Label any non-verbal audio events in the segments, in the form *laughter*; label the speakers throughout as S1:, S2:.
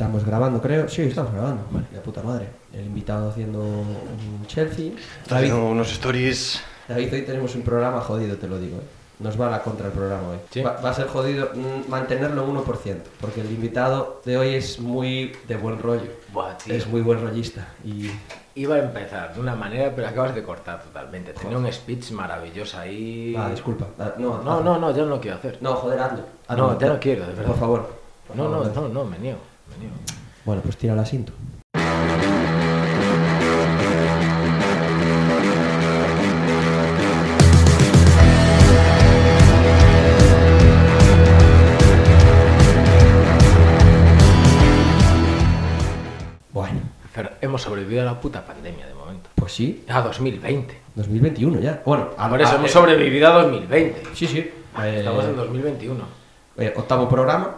S1: Estamos grabando, creo. Sí, estamos grabando. Vale, de puta madre. El invitado haciendo un Chelsea. David,
S2: Haciendo unos stories.
S1: David, hoy tenemos un programa jodido, te lo digo. ¿eh? Nos va a la contra el programa hoy.
S3: Sí.
S1: Va, va a ser jodido mm, mantenerlo en 1%, porque el invitado de hoy es muy de buen rollo.
S3: Buah.
S1: Es muy buen rollista. Y
S3: Iba a empezar de una manera, pero acabas de cortar totalmente. Tenía un speech maravilloso ahí.
S1: Va, disculpa. Ah, No,
S3: No, no, no, yo no lo quiero hacer.
S1: No, joder, hazlo.
S3: No,
S1: Hazlo.
S3: ya no quiero, de verdad.
S1: Por favor. Por
S3: No,
S1: favor,
S3: no, no, no, me niego.
S1: Bueno, pues tira el asiento. Bueno,
S3: Pero hemos sobrevivido a la puta pandemia de momento.
S1: pues sí,
S3: A 2020.
S1: 2021 ya. Bueno, a-
S3: Por eso
S1: a-
S3: hemos
S1: eh,
S3: sobrevivido a 2020.
S1: Sí, sí. Eh,
S3: Estamos en 2021.
S1: eh, octavo programa.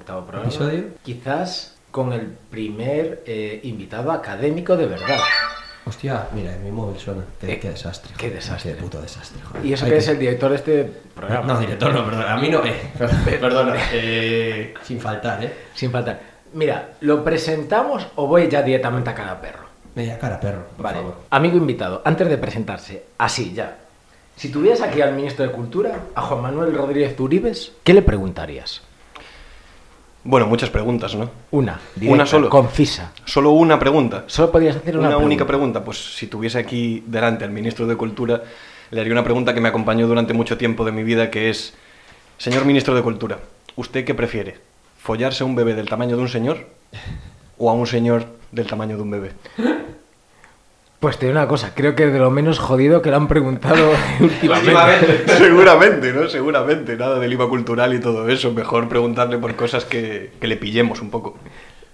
S3: Octavo programa.
S1: Episodio.
S3: Quizás con el primer eh, invitado académico de verdad.
S1: Hostia, mira, en mi móvil suena. Qué,
S3: Eh,
S1: qué desastre.
S3: qué desastre.
S1: Qué puto desastre. joder.
S3: Y eso
S1: Hay
S3: que es el director de este programa.
S1: No, director, no, perdona. A mí no. Eh, *laughs* perdona. eh, sin faltar, ¿eh?
S3: Sin faltar. Mira, ¿lo presentamos o voy ya directamente a cada perro?
S1: Media cara, perro, por
S3: Vale.
S1: favor.
S3: Amigo invitado, antes de presentarse, así ya. Si tuvieras aquí al ministro de Cultura, a Juan Manuel Rodríguez Uribes, ¿qué le preguntarías?
S2: Bueno, muchas preguntas, ¿no?
S3: Una, directa,
S2: Una solo.
S3: concisa.
S2: Solo una pregunta.
S3: Solo podías hacer una,
S2: Una, única
S3: pregunta.
S2: pregunta. Pues si tuviese aquí delante al ministro de Cultura, le haría una pregunta que me acompañó durante mucho tiempo de mi vida, que es, señor ministro de Cultura, ¿usted qué prefiere? ¿Follarse a un bebé del tamaño de un señor o a un señor del tamaño de un bebé?
S3: Pues te digo una cosa, creo que de lo menos jodido que le han preguntado *laughs* últimamente. *laughs*
S2: Seguramente, ¿no? Seguramente. Nada del IVA cultural y todo eso. Mejor preguntarle por cosas que, que le pillemos un poco.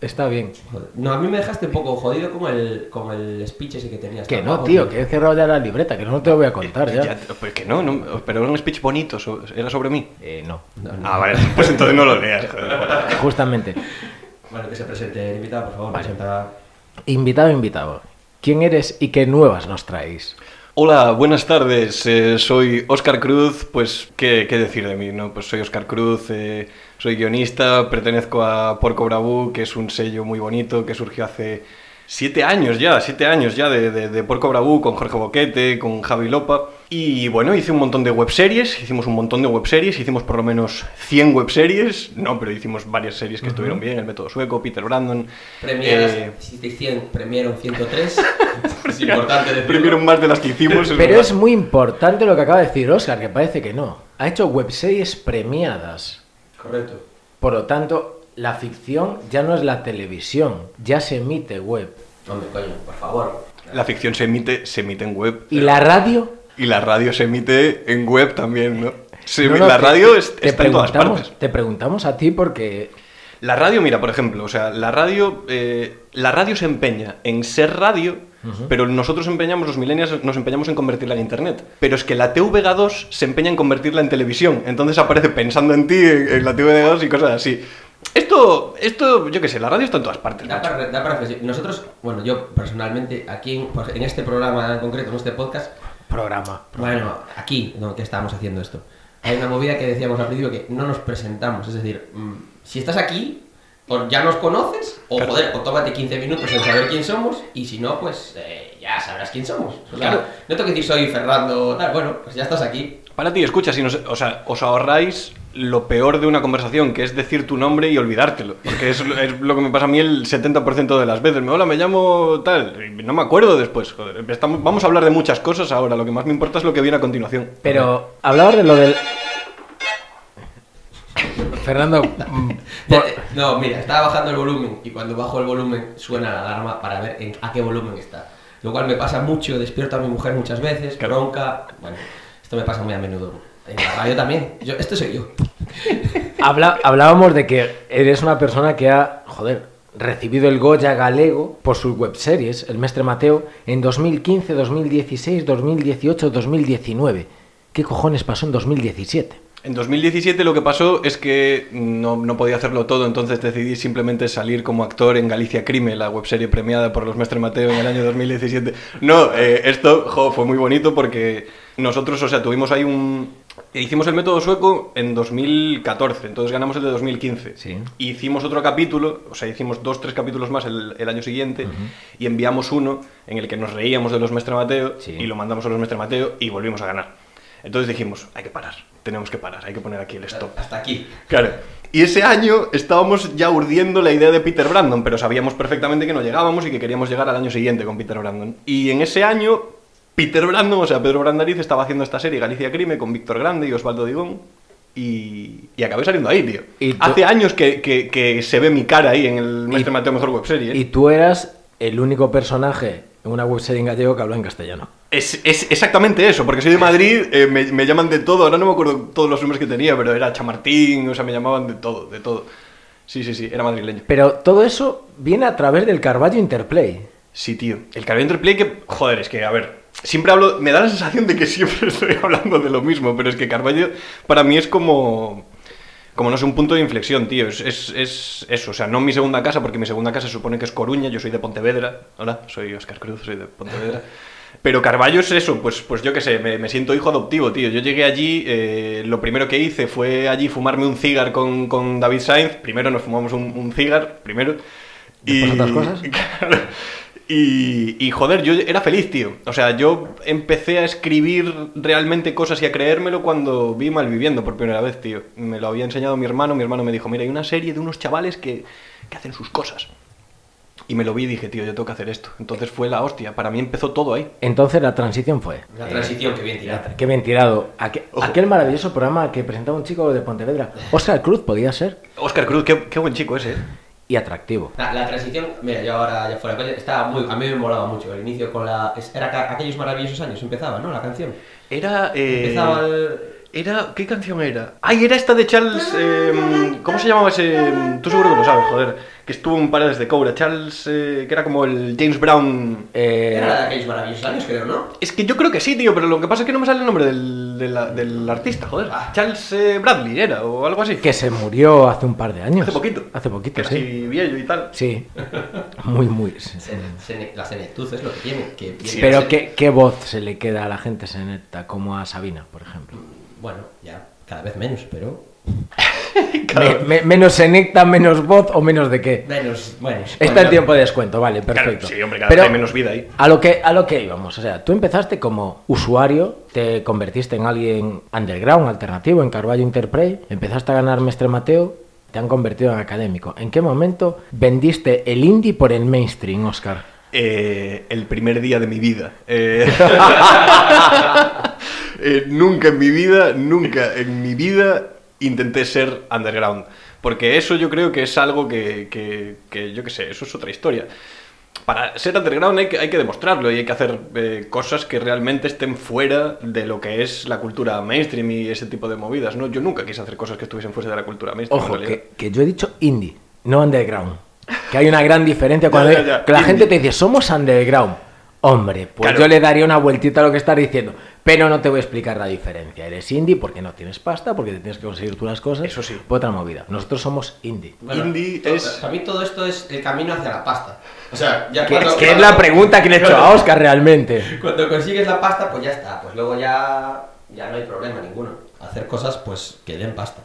S3: Está bien.
S1: No, a mí me dejaste un poco jodido con el, con el speech ese que tenías.
S3: Que no, tío, que he cerrado ya la libreta, que no te lo voy a contar ya.
S2: Ya, pues que no, no, pero era un speech bonito, era sobre mí.
S3: Eh, no,
S1: No, no.
S2: Ah, vale, pues entonces no lo leas. joder.
S3: justamente.
S1: Bueno, que se presente el invitado, por favor.
S3: Vale.
S1: Presenta...
S3: Invitado, invitado. ¿Quién eres y qué nuevas nos traéis?
S2: Hola, buenas tardes. eh, soy Óscar Cruz. Pues, ¿qué, decir de mí? No? Pues soy Óscar Cruz, eh, soy guionista, pertenezco a Porco Bravú, que es un sello muy bonito que surgió hace siete años ya, siete años ya de, de, de Porco Bravú, con Jorge Boquete, con Javi Lopa. Y bueno, hice un montón de webseries, hicimos un montón de webseries, hicimos por lo menos 100 webseries, no, pero hicimos varias series que estuvieron bien, El Método Sueco, Peter Brandon.
S1: Premiadas,
S2: eh,
S1: si te 100, premiaron 103. *laughs* es importante decirlo.
S2: Primero más de las que hicimos.
S3: Pero
S2: verdad.
S3: es muy importante lo que acaba de decir Oscar, que parece que no. Ha hecho webseries premiadas.
S1: Correcto.
S3: Por lo tanto, la ficción ya no es la televisión, ya se emite web.
S1: Hombre, coño, por favor.
S2: La ficción se emite, se emite en web.
S3: ¿Y la radio?
S2: Y la radio se emite en web también, ¿no? Se-
S3: No, no,
S2: la
S3: te-
S2: radio es-
S3: te
S2: está en todas
S3: preguntamos-
S2: partes.
S3: Te preguntamos a ti porque
S2: La radio, mira, por ejemplo, o sea, la radio, eh, la radio se empeña en ser radio, pero nosotros empeñamos, los millennials, nos empeñamos en convertirla en internet. Pero es que la TVG2 se empeña en convertirla en televisión. Entonces aparece pensando en ti, en, en la TVG2 y cosas así. Esto, esto, yo qué sé, la radio está en todas partes.
S1: Da para, da para reflexionar. Nosotros, bueno, yo personalmente, aquí en, en este programa en concreto, en este podcast,
S3: programa.
S1: bueno, aquí, donde estamos haciendo esto, hay una movida que decíamos al principio que no nos presentamos. Es decir, mm, si estás aquí, o ya nos conoces, o
S2: Claro.
S1: joder, o tómate 15 minutos en saber quién somos, y si no, pues eh, ya sabrás quién somos. O sea,
S2: Claro.
S1: no tengo que decir soy Fernando, tal, bueno, pues ya estás aquí.
S2: Para ti, escucha, si nos, o sea, os ahorráis lo peor de una conversación, que es decir tu nombre y olvidártelo. Porque es, es lo que me pasa a mí el 70% de las veces. Me hola, me llamo tal. y no me acuerdo después. Joder, estamos, vamos a hablar de muchas cosas ahora. Lo que más me importa es lo que viene a continuación.
S3: Pero hablabas de lo del... Fernando, mm, *laughs* por-
S1: No, mira, estaba bajando el volumen y cuando bajo el volumen suena la alarma para ver en- a qué volumen está. Lo cual me pasa mucho, despierto a mi mujer muchas veces,
S2: Claro.
S1: bronca. Bueno, esto me pasa muy a menudo. En la radio también. Yo, esto soy yo.
S3: habla- hablábamos de que eres una persona que ha, joder, recibido el Goya Galego por sus webseries, El Mestre Mateo, en 2015, 2016, 2018, 2019. ¿Qué cojones pasó en 2017?
S2: En 2017 lo que pasó es que no, no podía hacerlo todo, entonces decidí simplemente salir como actor en Galicia Crime, la webserie premiada por los Mestre Mateo en el año 2017. No, eh, esto jo, fue muy bonito porque nosotros, o sea, tuvimos ahí un, Hicimos el método sueco en 2014, entonces ganamos el de 2015.
S3: Sí.
S2: Hicimos otro capítulo, o sea, hicimos dos, tres capítulos más el, el año siguiente y enviamos uno en el que nos reíamos de los Mestre Mateo
S3: Sí.
S2: y lo mandamos a los Mestre Mateo y volvimos a ganar. Entonces dijimos, hay que parar, tenemos que parar, hay que poner aquí el stop.
S1: Hasta aquí.
S2: Claro. Y ese año estábamos ya urdiendo la idea de Peter Brandon, pero sabíamos perfectamente que no llegábamos y que queríamos llegar al año siguiente con Peter Brandon. Y en ese año, Peter Brandon, o sea, Pedro Brandariz, estaba haciendo esta serie Galicia Crime con Víctor Grande y Osvaldo Digón. Y, y acabé saliendo ahí, tío.
S3: Y
S2: Hace años que, que- que se ve mi cara ahí en el Maestro Mateo Mejor Webserie. ¿eh?
S3: Y tú eras el único personaje en una webserie en gallego que habló en castellano.
S2: Es, es exactamente eso, porque soy de Madrid, eh, me, me llaman de todo, ahora no me acuerdo todos los nombres que tenía, pero era Chamartín, o sea, me llamaban de todo, de todo. Sí, sí, sí, era madrileño.
S3: Pero todo eso viene a través del Carballo Interplay.
S2: Sí, tío. El Carballo Interplay que, joder, es que, a ver, siempre hablo, me da la sensación de que siempre *laughs* estoy hablando de lo mismo, pero es que Carballo para mí es como, como no sé, un punto de inflexión, tío. Es, es, es eso, o sea, no mi segunda casa, porque mi segunda casa se supone que es Coruña, yo soy de Pontevedra. Hola, soy Oscar Cruz, soy de Pontevedra. Pero Carballo es eso, pues, pues yo qué sé, me, me siento hijo adoptivo, tío. Yo llegué allí, eh, lo primero que hice fue allí fumarme un cigar con, con David Sainz. Primero nos fumamos un, un cigar, primero.
S3: Después otras cosas. *laughs*
S2: Claro. Y, y, joder, yo era feliz, tío. O sea, yo empecé a escribir realmente cosas y a creérmelo cuando vi Malviviendo por primera vez, tío. Me lo había enseñado mi hermano. Mi hermano me dijo, mira, hay una serie de unos chavales que, que hacen sus cosas. Y me lo vi y dije, tío, yo tengo que hacer esto. Entonces fue la hostia. Para mí empezó todo ahí.
S3: Entonces la transición fue. Eh,
S1: transición que bien tirada.
S3: Qué bien tirado. Aquel, aquel maravilloso programa que presentaba un chico de Pontevedra. Oscar Cruz podía ser.
S2: Oscar Cruz, qué, qué buen chico ese, ¿eh?
S3: Y atractivo.
S1: La, la transición, mira, yo ahora ya fuera estaba muy, a mí me molaba mucho el inicio con la... Era ca- aquellos maravillosos años, empezaba, ¿no? La canción.
S2: Era. eh,
S1: Empezaba el...
S2: Era. ¿Qué canción era? Ay, era esta de Charles. eh, ¿Cómo se llamaba ese.? Tú seguro que lo sabes, joder. Que estuvo en Paredes de Cobra. Charles. eh, que era como el James Brown.
S3: Eh,
S1: Era la de aquellos maravillosos años, creo, ¿no?
S2: Es que yo creo que sí, tío, pero lo que pasa es que no me sale el nombre del, de la- del artista, joder. Charles eh, Bradley era, o algo así.
S3: que se murió hace un par de años.
S2: Hace poquito.
S3: Hace
S2: Que
S3: poquito,
S2: era
S3: sí.
S2: así viejo y tal.
S3: Sí. Muy, muy.
S1: Se- se- la senectud es lo que tiene. Que
S3: Pero ¿qué, ¿qué voz se le queda a la gente seneta como a Sabina, por ejemplo?
S1: Bueno, ya, cada vez menos, pero... *laughs*
S3: Me- me- menos senecta, menos voz o menos de qué.
S1: Menos, bueno...
S3: Está
S1: bueno,
S3: en tiempo de descuento, vale, perfecto.
S2: sí, hombre, cada
S3: Pero
S2: vez hay menos vida ahí.
S3: A lo, que, a lo que íbamos, o sea, tú empezaste como usuario, te convertiste en alguien underground, alternativo, en Carballo Interplay, empezaste a ganar Mestre Mateo, te han convertido en académico. ¿En qué momento vendiste el indie por el mainstream, Oscar?
S2: Eh, el primer día de mi vida. Eh, *laughs* *laughs* eh, nunca en mi vida, nunca en mi vida intenté ser underground. Porque eso yo creo que es algo que, que- que, yo qué sé, eso es otra historia. Para ser underground hay que, hay que demostrarlo y hay que hacer eh, cosas que realmente estén fuera de lo que es la cultura mainstream y ese tipo de movidas. ¿no? Yo nunca quise hacer cosas que estuviesen fuera de la cultura mainstream.
S3: Ojo, que, que yo he dicho indie, no underground. Que hay una gran diferencia cuando *laughs*
S2: Ya, ya, ya,
S3: que la
S2: indie.
S3: gente te dice, somos underground. Hombre, pues
S2: Claro.
S3: yo le daría una vueltita a lo que estás diciendo. Pero no te voy a explicar la diferencia. Eres indie porque no tienes pasta, porque te tienes que conseguir tú las cosas.
S2: Eso sí.
S3: Por otra movida. Nosotros somos indie.
S1: bueno,
S2: Indie
S1: todo-
S2: es-
S1: Para mí todo esto es el camino hacia la pasta. O sea, ya
S3: Que,
S1: cuando-
S3: es que es la pregunta que le he hecho a Oscar realmente.
S1: Cuando consigues la pasta, pues ya está. Pues luego ya, ya no hay problema ninguno. Hacer cosas, pues, que den pasta.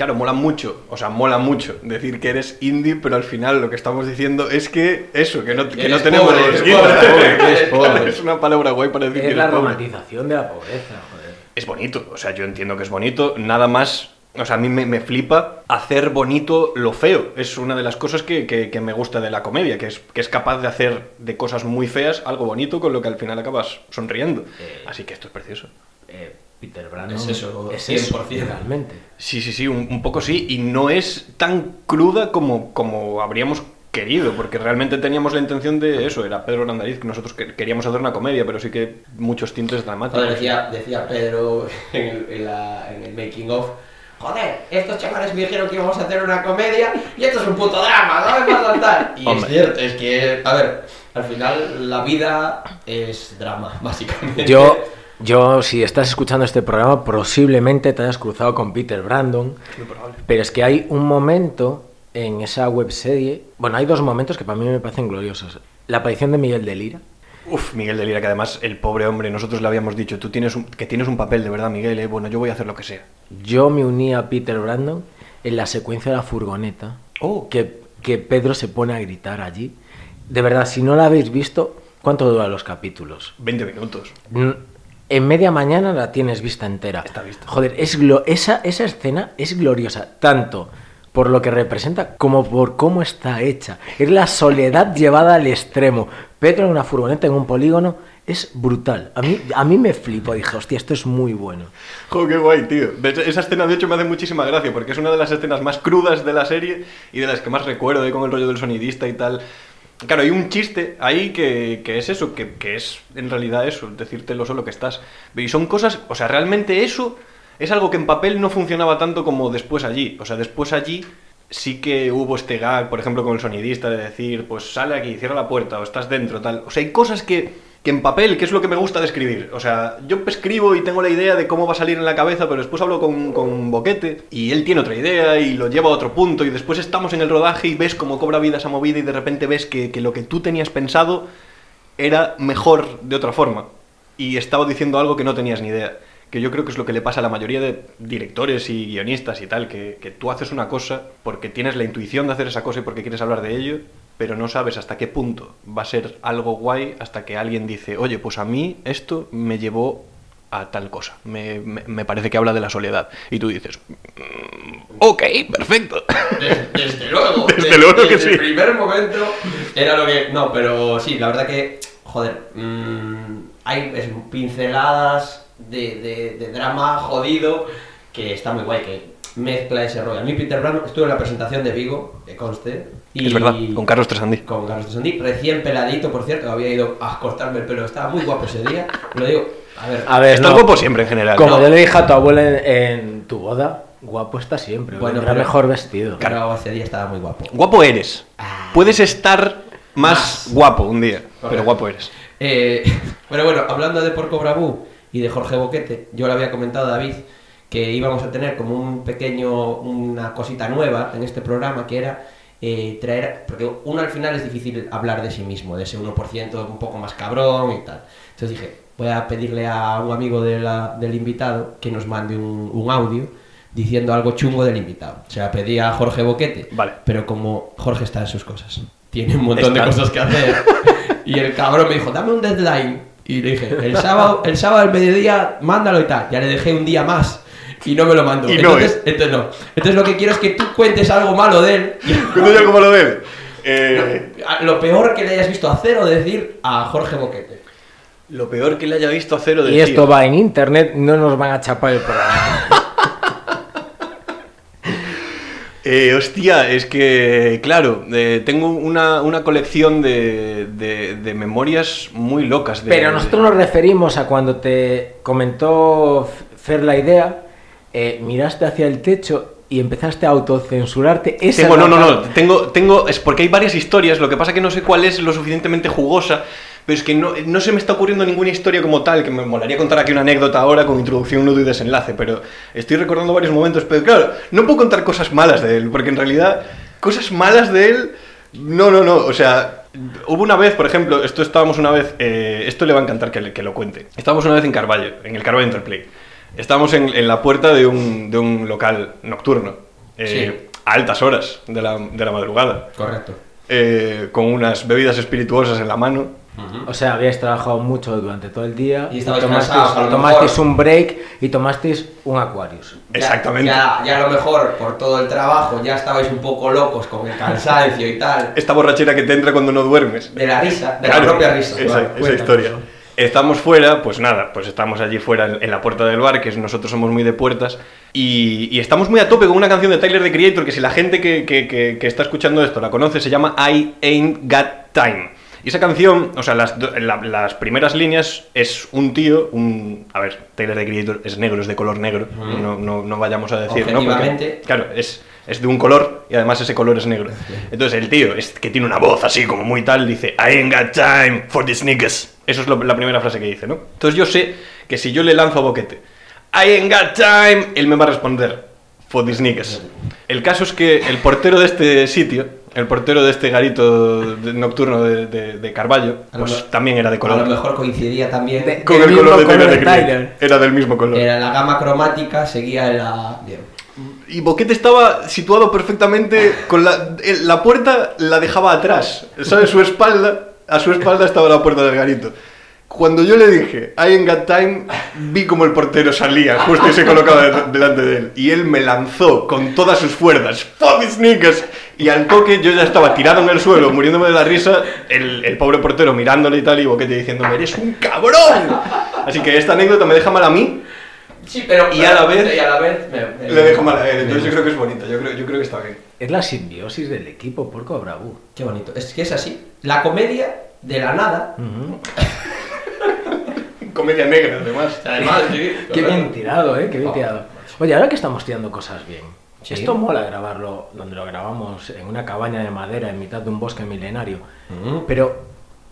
S2: Claro, mola mucho, o sea, mola mucho decir que eres indie, pero al final lo que estamos diciendo es que eso, que no, que tenemos...
S1: pobre, eres
S2: indie.
S1: pobre,
S2: Claro,
S1: eres pobre. *laughs*
S2: Es una palabra guay para decir que
S3: Es la
S2: eres pobre.
S3: romantización de la pobreza, joder.
S2: Es bonito, o sea, yo entiendo que es bonito, nada más... O sea, a mí me, me flipa hacer bonito lo feo. Es una de las cosas que, que- que me gusta de la comedia, que es, que es capaz de hacer de cosas muy feas algo bonito con lo que al final acabas sonriendo.
S3: Eh.
S2: Así que esto es precioso.
S3: Eh, Peter Brandon
S1: Es eso,
S3: es eso,
S1: 100%.
S3: realmente.
S2: Sí, sí, sí, un, un poco sí, y no es tan cruda como, como habríamos querido, porque realmente teníamos la intención de eso, era Pedro Landariz, que nosotros que- queríamos hacer una comedia, pero sí que muchos tintes dramáticos.
S1: Joder, decía, decía Pedro *laughs* en el, en la- en el making of. Joder, estos chavales me dijeron que íbamos a hacer una comedia y esto es un puto drama, no me vas a saltar. Y
S2: Hombre.
S1: es cierto, es que, a ver, al final la vida es drama, *laughs* básicamente.
S3: Yo, yo, si estás escuchando este programa, posiblemente te hayas cruzado con Peter Brandon.
S2: Muy probable.
S3: Pero es que hay un momento en esa webserie. Bueno, hay dos momentos que para mí me parecen gloriosos. La aparición de Miguel de Lira.
S2: Uf, Miguel de Lira, que además el pobre hombre, nosotros le habíamos dicho, tú tienes un, que tienes un papel de verdad, Miguel, eh, bueno, yo voy a hacer lo que sea.
S3: Yo me uní a Peter Brandon en la secuencia de la furgoneta.
S2: Oh.
S3: Que, que Pedro se pone a gritar allí. De verdad, si no la habéis visto, ¿cuánto duran los capítulos?
S2: 20 minutos.
S3: Mm, En media mañana la tienes vista entera.
S2: Está vista.
S3: Joder, es glo- esa, esa escena es gloriosa, tanto por lo que representa como por cómo está hecha. Es la soledad *laughs* llevada al extremo. Pedro en una furgoneta en un polígono es brutal. A mí, a mí me flipo. Dije, hostia, esto es muy bueno.
S2: Jo, qué guay, tío. Esa escena, de hecho, me hace muchísima gracia porque es una de las escenas más crudas de la serie y de las que más recuerdo de con el rollo del sonidista y tal. Claro, hay un chiste ahí que, que es eso, que, que es en realidad eso, decirte lo solo que estás. Y son cosas, o sea, realmente eso es algo que en papel no funcionaba tanto como después allí. O sea, después allí sí que hubo este gag, por ejemplo, con el sonidista de decir, pues sale aquí, cierra la puerta o estás dentro, tal. O sea, hay cosas que, que en papel, que es lo que me gusta de escribir. O sea, yo escribo y tengo la idea de cómo va a salir en la cabeza, pero después hablo con, con Boquete y él tiene otra idea y lo lleva a otro punto y después estamos en el rodaje y ves cómo cobra vida esa movida y de repente ves que, que lo que tú tenías pensado era mejor de otra forma y estaba diciendo algo que no tenías ni idea. Que yo creo que es lo que le pasa a la mayoría de directores y guionistas y tal, que, que tú haces una cosa porque tienes la intuición de hacer esa cosa y porque quieres hablar de ello, pero no sabes hasta qué punto va a ser algo guay hasta que alguien dice, oye, pues a mí esto me llevó a tal cosa. Me, me- me parece que habla de la soledad. Y tú dices, "Mm, ok, perfecto. *laughs*
S1: Desde, desde luego.
S2: Desde luego que sí.
S1: el primer momento era lo que. No, pero sí, la verdad que. Joder. mm, hay es, pinceladas de, de- de drama jodido que está muy guay, que mezcla ese rollo. A mí, Peter Brown, estuve en la presentación de Vigo, que conste. Y
S2: Es verdad, con Carlos Tresandí.
S1: Con Carlos Tresandí, recién peladito, por cierto, había ido a cortarme el pelo, estaba muy guapo ese día. Lo digo, a ver.
S3: A ver,
S2: Estás
S3: no,
S2: guapo siempre en general.
S3: Como
S1: No.
S3: yo le dije a tu abuela en, en tu boda, guapo está siempre.
S1: Bueno, pero-
S3: mejor vestido.
S1: Pero ese día estaba muy guapo.
S2: Guapo eres.
S1: Ah.
S2: Puedes estar más,
S1: Más.
S2: guapo un día, pero guapo eres.
S1: Eh, *laughs* bueno, bueno, hablando de Porco Bravú y de Jorge Boquete, yo le había comentado a David que íbamos a tener como un pequeño, una cosita nueva en este programa que era eh, traer, porque uno al final es difícil hablar de sí mismo, de ese 1% un poco más cabrón y tal. Entonces dije, voy a pedirle a un amigo de la- del invitado que nos mande un, un audio diciendo algo chungo del invitado. O sea, pedí a Jorge Boquete,
S2: Vale.
S1: pero como Jorge está en sus cosas, tiene un montón de cosas que hacer. *laughs* Y el cabrón me dijo, dame un deadline. Y le dije, el sábado, el sábado al mediodía, mándalo y tal. Ya le dejé un día más y no me lo mandó.
S2: Y no,
S1: entonces,
S2: ¿eh?
S1: entonces no. Entonces lo que quiero es que tú cuentes algo malo de él. y-
S2: Cuando yo como lo de él. Eh,
S1: lo peor que le hayas visto hacer o decir a Jorge Boquete.
S2: lo peor que le haya visto hacer o decir.
S3: Y esto va en internet, no nos van a chapar el programa. *laughs*
S2: Eh, hostia, es que, claro, eh, tengo una, una colección de, de- de memorias muy locas. De,
S3: Pero nosotros nos referimos a cuando te comentó Fer la idea, eh, miraste hacia el techo y empezaste a autocensurarte. Esa
S2: Tengo, no, no, no, tengo, tengo, es porque hay varias historias, lo que pasa que no sé cuál es lo suficientemente jugosa, pero es que no, no se me está ocurriendo ninguna historia como tal, que me molaría contar aquí una anécdota ahora con introducción, nudo y desenlace, pero estoy recordando varios momentos, pero claro, no puedo contar cosas malas de él, porque en realidad, cosas malas de él, no, no, no, o sea, hubo una vez, por ejemplo, esto estábamos una vez, eh, esto le va a encantar que, le- que lo cuente, estábamos una vez en Carballo, en el Carballo Interplay, estábamos en, en la puerta de un, de un local nocturno, eh,
S1: Sí.
S2: a altas horas de la, de la madrugada,
S1: Correcto.
S2: eh, con unas bebidas espirituosas en la mano.
S3: O sea, habíais trabajado mucho durante todo el día
S1: Y
S3: tomasteis, un break y tomasteis un Aquarius.
S1: Ya-
S2: Exactamente.
S1: Ya, ya a lo mejor por todo el trabajo ya estabais un poco locos con el cansancio y tal.
S2: Esta borrachera que te entra cuando no duermes.
S1: De la risa, de
S2: Claro,
S1: la propia risa.
S2: Esa, esa historia. Estamos fuera, pues nada, pues estamos allí fuera en, la puerta del bar, que nosotros somos muy de puertas, y, y estamos muy a tope con una canción de Tyler the Creator, que si la gente que, que- que- que está escuchando esto la conoce, se llama I Ain't Got Time. Y esa canción, o sea, las, la- las primeras líneas es un tío, un... A ver, Tyler the Creator es negro, es de color negro,
S1: Mm.
S2: no, no, no vayamos a decir, ¿no? Porque, claro, es, es de un color y además ese color es negro. Entonces el tío, es que tiene una voz así como muy tal, dice, I ain't got time for these niggas. Eso es lo- la primera frase que dice, ¿no? Entonces yo sé que si yo le lanzo a boquete, I ain't got time, él me va a responder, for these niggas. El caso es que el portero de este sitio, el portero de este garito de- nocturno de, de, de Carballo,
S1: A lo
S2: pues también era de
S1: A
S2: color.
S1: lo mejor coincidía también.
S3: De-
S2: Con el color de Tyler
S3: color. Tyler.
S2: Era del mismo color.
S1: Era la gama cromática, seguía la. bien.
S2: Y Boquete estaba situado perfectamente con la, el- la puerta la dejaba atrás, ¿sabes? Su espalda, a su espalda estaba la puerta del garito. Cuando yo le dije, I ain't got time, vi como el portero salía justo y se colocaba de- delante de él. Y él me lanzó con todas sus fuerzas, fuck niggas. Y al toque yo ya estaba tirado en el suelo, muriéndome de la risa, el, el pobre portero mirándole y tal, y Boquete diciéndome, eres un cabrón. Así que esta anécdota me deja mal a mí,
S1: Sí, pero.
S2: Y a la vez-
S1: Y a la vez. me- me-
S2: le dejo mal a él.
S1: me-
S2: Entonces yo creo que es bonita, yo creo, yo creo que está bien.
S3: Es la simbiosis del equipo Porco Bravú.
S1: Qué bonito. Es que es así. La comedia de la nada. *laughs*
S2: Comedia negra, además.
S1: Además, sí.
S3: Qué bien tirado, ¿eh? Qué bien
S1: Oh.
S3: tirado. Oye, ahora que estamos tirando cosas bien.
S1: Sí.
S3: Esto mola grabarlo donde lo grabamos en una cabaña de madera en mitad de un bosque milenario.
S1: Mm.
S3: Pero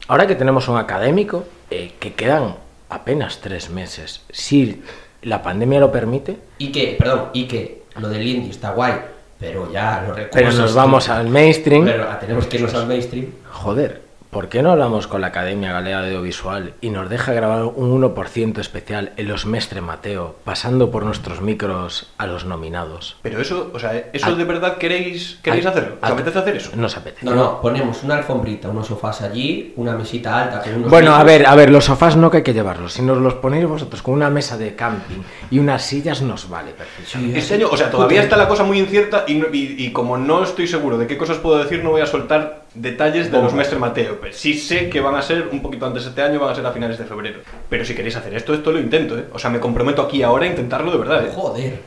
S3: ahora que tenemos un académico, eh, que quedan apenas tres meses, si la pandemia lo permite,
S1: Y que, perdón, y que lo del indie está guay, pero ya recursos.
S3: pero nos vamos al mainstream,
S1: Pero tenemos que irnos al mainstream.
S3: joder, ¿por qué no hablamos con la Academia Galega de Audiovisual y nos deja grabar un 1% especial en los Mestre Mateo, pasando por nuestros micros a los nominados?
S2: Pero eso, o sea, ¿eso de verdad queréis, queréis hacerlo? ¿Os apetece hacer eso?
S3: Nos apetece.
S1: No, no, ponemos una alfombrita, unos sofás allí, una mesita alta con unos.
S3: Bueno, a ver, a ver, los sofás no que hay que llevarlos. Si nos los ponéis vosotros con una mesa de camping y unas sillas, nos vale perfectamente.
S2: Este año, o sea, todavía está la cosa muy incierta y- y como no estoy seguro de qué cosas puedo decir, no voy a soltar detalles de los. Mestre Mateo. Sí sé que van a ser un poquito antes de este año, van a ser a finales de febrero. Pero si queréis hacer esto, esto lo intento, ¿eh? O sea, me comprometo aquí ahora a intentarlo de verdad, ¿eh?
S1: Joder.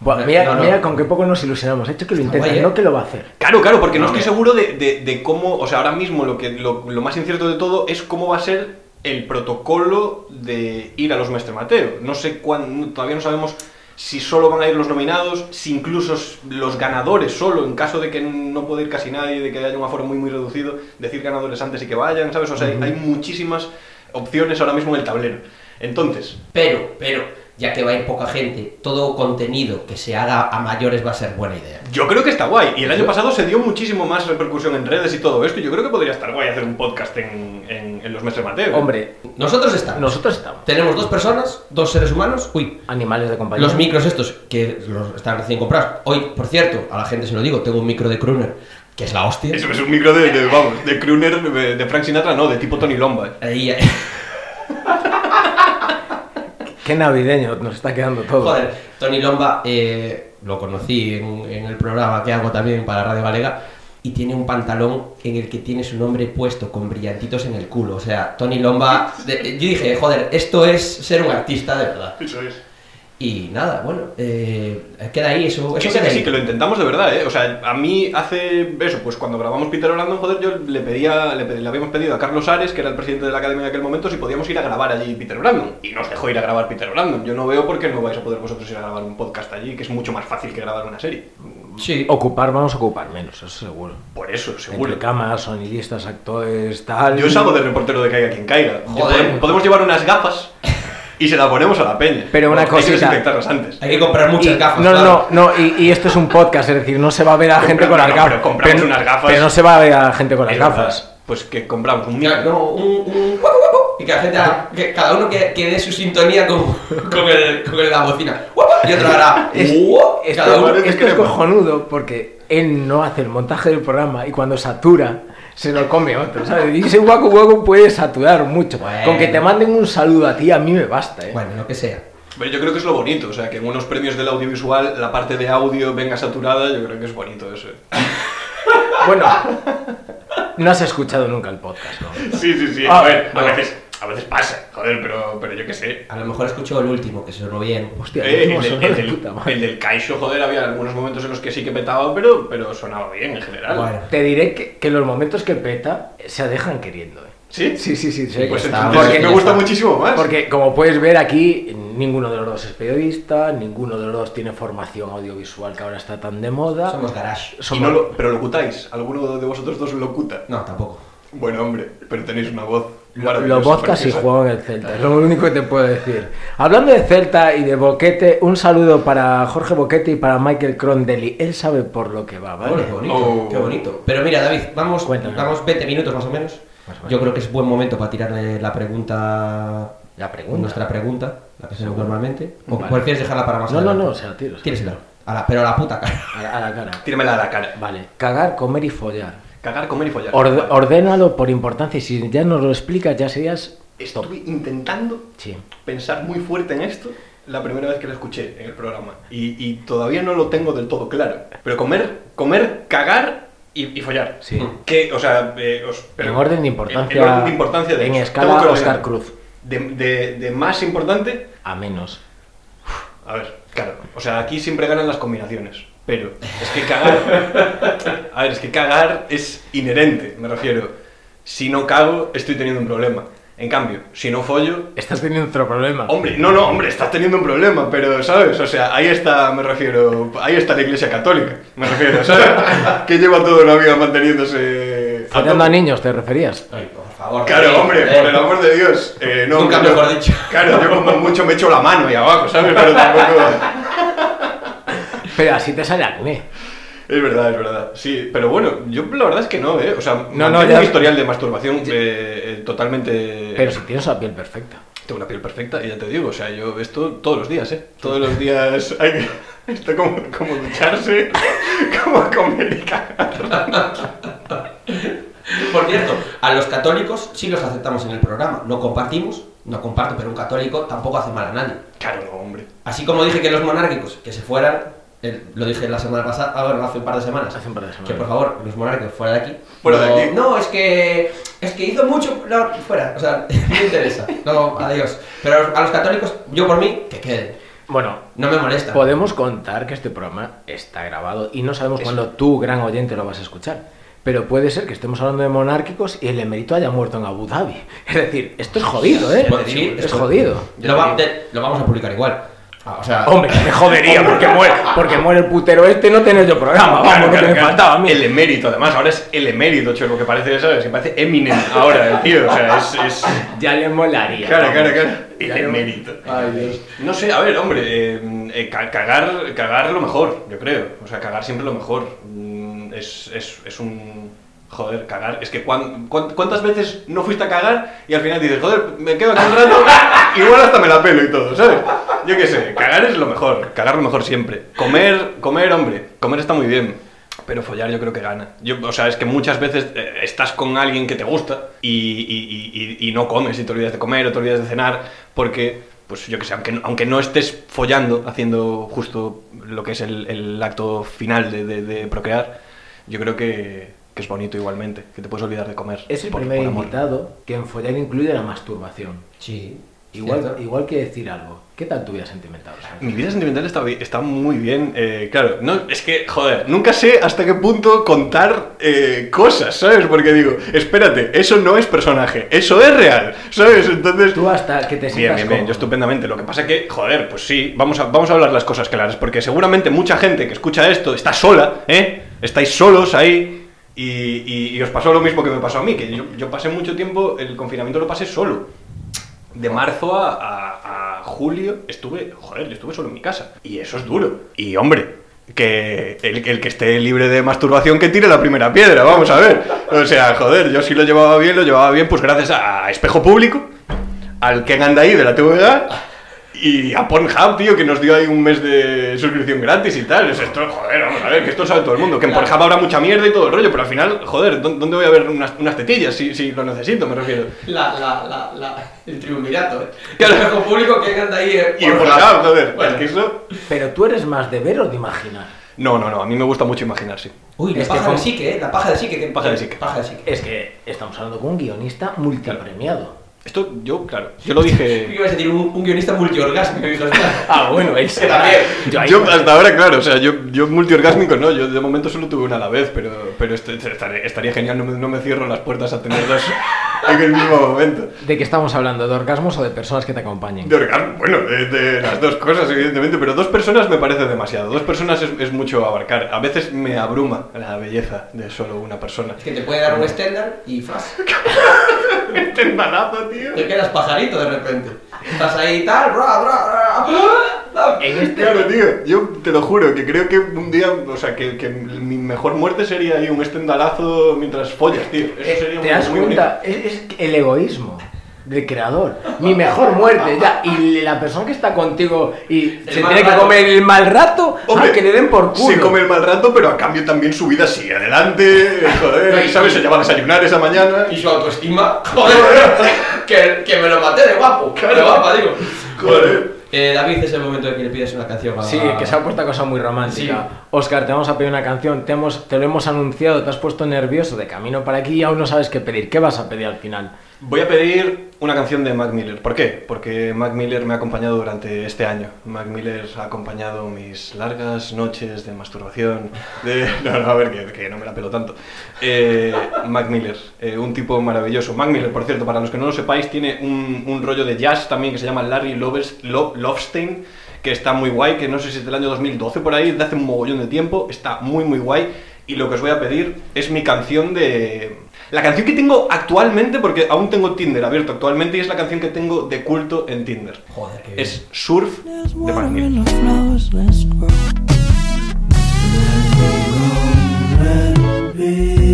S3: Buah, mira,
S1: No, no.
S3: mira con qué poco nos ilusionamos. He hecho que lo intenta,
S1: guay, ¿eh?
S3: no que lo va a hacer.
S2: Claro, claro, porque no,
S1: No,
S2: estoy seguro de, de- de cómo, o sea, ahora mismo lo, que, lo, lo más incierto de todo es cómo va a ser el protocolo de ir a los Mestre Mateo. No sé cuándo, todavía no sabemos si solo van a ir los nominados, si incluso los ganadores solo, en caso de que no pueda ir casi nadie, de que haya un aforo muy muy reducido, decir ganadores antes y que vayan, ¿sabes? O sea, hay- hay muchísimas opciones ahora mismo en el tablero. Entonces,
S1: Pero, pero, ya que va a ir poca gente, todo contenido que se haga a mayores va a ser buena idea.
S2: Yo creo que está guay. Y el año pasado se dio muchísimo más repercusión en redes y todo esto. Yo creo que podría estar guay hacer un podcast en, en- en los Mestre Mateo.
S3: Hombre,
S1: Nosotros estamos.
S3: nosotros estamos.
S1: Tenemos dos personas, dos seres humanos. Uy,
S3: Animales de compañía.
S1: los micros estos que los están recién comprados. Hoy, por cierto, a la gente se lo digo, tengo un micro de Kruner, que es la hostia.
S2: Eso es un micro de, de, vamos, de crooner de, de Frank Sinatra, no, de tipo Tony Lomba. eh.
S3: Qué navideño nos está quedando todo.
S1: Joder, Tony Lomba eh, lo conocí en, en el programa que hago también para Radio Galega y tiene un pantalón en el que tiene su nombre puesto con brillantitos en el culo. O sea, Tony Lomba. de- yo dije, joder, esto es ser un artista de verdad.
S2: Eso es.
S1: Y nada, bueno, eh, queda ahí eso. Eso
S2: sí,
S1: queda
S2: que
S1: ahí.
S2: sí, que lo intentamos de verdad, ¿eh? O sea, a mí hace eso, pues cuando grabamos Peter Orlando, joder, yo le pedía, le, pedí- le habíamos pedido a Carlos Ares, que era el presidente de la academia en aquel momento, si podíamos ir a grabar allí Peter Orlando. Y nos dejó ir a grabar Peter Orlando. Yo no veo por qué no vais a poder vosotros ir a grabar un podcast allí, que es mucho más fácil que grabar una serie.
S1: Sí.
S3: Ocupar, vamos a ocupar menos, eso seguro.
S2: Por eso, seguro.
S3: Entre cámaras, sonidistas, actores, tal.
S2: Yo salgo de reportero de caiga quien caiga.
S1: Joder.
S2: podemos, podemos llevar unas gafas y se las ponemos a la peña.
S3: Pero una
S2: Hay que
S3: cosita.
S2: desinfectarlas antes.
S1: Hay que comprar muchas
S3: Y-
S1: gafas.
S3: No,
S1: claro.
S3: no, no, y, y esto es un podcast, es decir, no se va a ver a la gente con las
S2: no,
S3: gafas.
S2: pero compramos unas gafas.
S3: Pero no se va a ver a la gente con las gafas.
S2: verdad. Pues que compramos un micro.
S1: no, un, un guapo, guapo, y que la gente, que cada uno que, que dé su sintonía con, *laughs* con, el, con el- la bocina. Guapo, Y otro hará.
S3: Es-
S1: guapo,
S3: esto
S1: uno.
S3: esto es cojonudo porque él no hace el montaje del programa y cuando satura se lo come otro, ¿sabes? *laughs* Y ese guaco guaco puede saturar mucho.
S1: Bueno.
S3: Con que te manden un saludo a ti, a mí me basta, ¿eh?
S1: Bueno, lo que sea.
S2: Pero yo creo que es lo bonito, o sea, que en unos premios del audiovisual la parte de audio venga saturada, yo creo que es bonito eso.
S3: Bueno, no has escuchado nunca el podcast, ¿no?
S2: Sí, sí, sí.
S3: Ah,
S2: a ver, a veces, a veces pasa, joder, pero, pero yo qué sé.
S1: A lo mejor escuchó el último, que sonó bien.
S3: Hostia,
S2: Eh,
S3: el
S2: el, del- el
S3: de
S2: del,
S3: puta madre.
S2: el del Kaisho, joder, había algunos momentos en los que sí que petaba, pero, pero sonaba bien en general.
S1: Bueno.
S3: Te diré que, que los momentos que peta se dejan queriendo, ¿eh?
S2: ¿Sí?
S3: Sí, sí, sí. sé
S2: Pues
S1: está,
S3: porque-
S2: me gusta muchísimo más.
S3: Porque como puedes ver aquí, ninguno de los dos es periodista, ninguno de los dos tiene formación audiovisual que ahora está tan de moda.
S1: Somos garage.
S2: Y
S3: Somos-
S2: no lo- pero locutáis, ¿alguno de vosotros dos locuta?
S1: No, tampoco.
S2: Bueno, hombre, pero tenéis una voz. Maravilloso,
S3: Los vodkas y juego en el Celta, es lo único que te puedo decir. Hablando de Celta y de Boquete, un saludo para Jorge Boquete y para Michael Crondelli. Él sabe por lo que va, ¿vale?
S1: Qué bonito,
S2: Oh.
S1: qué bonito. Pero mira, David, vamos,
S3: Cuéntame.
S1: vamos 20 minutos más o menos. Yo creo que es buen momento para tirarle la pregunta.
S3: La pregunta.
S1: Nuestra pregunta, la que hacemos normalmente. ¿O
S3: Vale.
S1: prefieres dejarla para más
S3: No, no,
S1: adelante?
S3: no, se la tiro. se la
S1: Tíresela. A la- pero a la puta cara.
S3: A la, a la cara.
S2: Tíramela a la cara.
S3: Vale. Cagar, comer y follar.
S2: Cagar, comer y follar.
S3: Orde-
S2: Vale.
S3: ordénalo por importancia y si ya nos lo explicas ya serías...
S2: Estuve intentando
S3: Sí.
S2: pensar muy fuerte en esto la primera vez que lo escuché en el programa. Y, y todavía no lo tengo del todo claro. Pero comer, comer, cagar y, y follar.
S3: Sí.
S2: Que, o sea, eh, os- pero-
S3: En orden de importancia-
S2: En, en orden de importancia de
S3: en escala Oscar. Cruz.
S2: De, de- de más importante
S3: A menos.
S2: A ver, claro, o sea, aquí siempre ganan las combinaciones, pero es que cagar, a ver, es que cagar es inherente, me refiero. Si no cago, estoy teniendo un problema. En cambio, si no follo,
S3: Estás teniendo otro problema.
S2: hombre, no, no, hombre, estás teniendo un problema, pero, ¿sabes? O sea, ahí está, me refiero, ahí está la iglesia católica, me refiero, ¿sabes? que lleva toda la vida manteniéndose... a
S3: Follando a
S2: tope.
S3: niños, ¿te referías?
S1: Ay, por favor.
S2: Claro, hombre,
S1: eh.
S2: por el amor de Dios. Eh, no,
S1: Nunca mejor dicho.
S2: Claro, yo como mucho me echo la mano ahí abajo, ¿sabes? Pero tampoco...
S3: Pero así te sale acné.
S2: Es verdad, es verdad. Sí, pero bueno, yo la verdad es que no, ¿eh? O sea,
S3: No,
S2: no,
S3: ya-
S2: un historial de masturbación eh, eh, totalmente...
S3: Pero si tienes la piel perfecta.
S2: Tengo una piel perfecta y ya te digo, o sea, yo esto todos los días, ¿eh? Todos los *laughs* días hay que... *laughs* Esto como, como ducharse, *laughs* como comer y cagar.
S1: Por cierto, a los católicos sí los aceptamos en el programa. No compartimos, no comparto, pero un católico tampoco hace mal a nadie.
S2: Claro, no, hombre.
S1: Así como dije que los monárquicos que se fueran, el- lo dije la semana pasada, ah, bueno, hace un par de semanas.
S3: Hace un par de semanas.
S1: Que por favor, los monárquicos fuera de aquí.
S2: Fuera de
S1: no,
S2: aquí.
S1: No, es que es que hizo mucho, no, fuera, o sea, *laughs* no me interesa. No, adiós. Pero a los católicos, yo por mí, que queden.
S3: Bueno,
S1: No me molesta.
S3: podemos contar que este programa está grabado y no sabemos cuándo tú, gran oyente, lo vas a escuchar. Pero puede ser que estemos hablando de monárquicos y el emérito haya muerto en Abu Dhabi. *laughs* Es decir, esto es jodido, ¿eh?
S1: Puede- sí,
S3: es
S1: esto-
S3: jodido.
S1: Lo, va- de- lo vamos a publicar igual. Ah, o sea,
S3: Hombre, me jodería porque muere, porque muere el putero este no tener yo programa. Vamos,
S2: Claro,
S3: que
S2: claro,
S3: me
S2: claro.
S3: faltaba a mí.
S2: El emérito, además, ahora es el emérito, chico, lo que parece, ¿sabes? Que parece Eminem ahora, el tío, o sea, es... es...
S3: Ya le molaría.
S2: Claro, claro, claro. El emérito.
S3: Ay, Dios.
S2: No sé, a ver, hombre, eh, eh, ca- cagar, cagar lo mejor, yo creo. O sea, cagar siempre lo mejor. Mm, Es, es, es un... Joder, cagar. Es que cuan- cuan- ¿cuántas veces no fuiste a cagar y al final dices, joder, me quedo aquí un rato, igual hasta me la pelo y todo, ¿sabes? Yo qué sé, cagar es lo mejor, cagar lo mejor siempre. Comer, comer, hombre, comer está muy bien. Pero follar yo creo que gana. Yo, o sea, es que muchas veces eh, estás con alguien que te gusta y, y- y- y- no comes y te olvidas de comer o te olvidas de cenar porque, pues yo que sé, aunque, aunque no estés follando, haciendo justo lo que es el, el acto final de, de- de procrear, yo creo que, que es bonito igualmente, que te puedes olvidar de comer.
S3: Es el
S2: por-
S3: primer
S2: por amor.
S3: invitado que en follar incluye la masturbación.
S1: sí.
S3: Igual,
S1: cierto.
S3: igual que decir algo. ¿Qué tal tu vida sentimental?
S2: Mi vida sentimental está, está muy bien. eh, claro, no, es que, joder, nunca sé hasta qué punto contar eh, cosas, ¿sabes? Porque digo, espérate, eso no es personaje, eso es real, ¿sabes? Entonces...
S3: Tú hasta que te
S2: Bien,
S3: sientas
S2: bien, bien, yo
S3: cómodo.
S2: estupendamente. Lo que pasa que, joder, pues sí, vamos a, vamos a hablar las cosas claras, porque seguramente mucha gente que escucha esto está sola, ¿eh? Estáis solos ahí y, y- y os pasó lo mismo que me pasó a mí, que yo, yo pasé mucho tiempo, el confinamiento lo pasé solo. De marzo a, julio estuve, joder, estuve solo en mi casa. Y eso es duro. Y hombre, que el, el que esté libre de masturbación que tire la primera piedra, vamos a ver. O sea, joder, yo sí lo llevaba bien, lo llevaba bien, pues gracias a, Espejo Público, al que anda ahí de la TVA y a Pornhub, tío, que nos dio ahí un mes de suscripción gratis y tal. Es esto, joder, vamos a ver, que esto lo sabe todo el mundo. Que en Pornhub habrá mucha mierda y todo el rollo, pero al final, joder, ¿dó- ¿dónde voy a ver unas, unas tetillas si, si lo necesito, me refiero?
S1: La, la, la, la, el triunvirato, ¿eh?
S2: Claro.
S1: El espejo público que anda ahí. eh,
S2: Y en
S1: por
S2: Pornhub, joder,
S1: Bueno.
S2: es que eso...
S3: Pero tú eres más de ver o de imaginar.
S2: No, no, no, a mí me gusta mucho imaginar, sí.
S1: Uy, la paja
S3: fue-
S1: de psique, ¿eh? La paja de psique. que-
S2: Paja de psique.
S1: Paja de psique.
S3: Es que estamos hablando con un guionista multipremiado.
S2: Esto, yo, claro, yo lo
S1: ¿Qué
S2: dije... *laughs*
S1: ibas a decir? Un, un guionista multiorgásmico. *laughs*
S3: Ah, bueno, él
S1: se también. *laughs*
S3: Yo, ahí-
S2: Yo hasta ahora, claro, o sea, yo, yo multiorgásmico no, yo de momento solo tuve una a la vez, pero, pero este- este- estaría, estaría genial, no me, no me cierro las puertas a tener dos, *laughs* en el mismo momento.
S3: ¿De qué estamos hablando? ¿De orgasmos o de personas que te acompañen?
S2: De orgasmo, bueno, de, de las dos cosas, evidentemente, pero dos personas me parece demasiado. Dos personas es, es mucho abarcar. A veces me abruma la belleza de solo una persona.
S1: Es que te puede dar un extender y flash. *laughs*
S2: Este embarazo, tío.
S1: Te quedas pajarito de repente. Estás ahí y tal, bra, bra, bra. *laughs*
S3: En este...
S2: Claro, tío, yo te lo juro, que creo que un día, o sea, que, que mi mejor muerte sería ahí un estendalazo mientras follas, tío. Eso
S3: Eh,
S2: sería
S3: ¿Te
S2: muy-
S3: das
S2: muy
S3: cuenta? Es, es el egoísmo del creador. Mi mejor muerte, ya. Y la persona que está contigo y se
S1: mal
S3: tiene que
S1: rato.
S3: comer el mal rato,
S2: Hombre,
S3: a que le den por culo.
S2: Se come el mal rato, pero a cambio también su vida sigue adelante. *laughs* Joder,
S1: No, y-
S2: ¿sabes? Se lleva a desayunar esa mañana.
S1: Y su autoestima, *laughs* joder, que, que me lo maté de guapo, de guapa, digo.
S2: Joder.
S1: Eh, David, es el momento de que le pides una canción.
S3: Sí, que se ha puesto cosa muy romántica. Oscar, te vamos a pedir una canción, te, hemos, te lo hemos anunciado, te has puesto nervioso de camino para aquí y aún no sabes qué pedir. ¿Qué vas a pedir al final?
S2: Voy a pedir una canción de Mac Miller. ¿Por qué? Porque Mac Miller me ha acompañado durante este año. Mac Miller ha acompañado mis largas noches de masturbación. De... *laughs* No, no, a ver, que, no me la pelo tanto. Eh, Mac Miller, eh, un tipo maravilloso. Mac Miller, por cierto, para los que no lo sepáis, tiene un, un rollo de jazz también que se llama Larry Lovers, Lo- Lovestein, que está muy guay, que no sé si es del año 2012 por ahí, de hace un mogollón de tiempo. Está muy, muy guay. Y lo que os voy a pedir es mi canción de... La canción que tengo actualmente, porque aún tengo Tinder abierto actualmente, y es la canción que tengo de culto en Tinder.
S1: Joder, qué bien.
S2: Es Surf de
S4: let's. Let it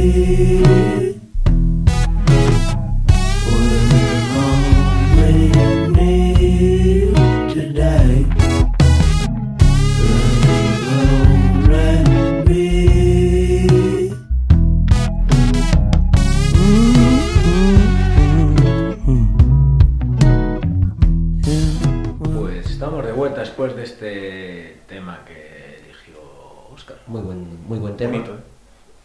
S1: buen, tema.
S2: Bonito, ¿eh?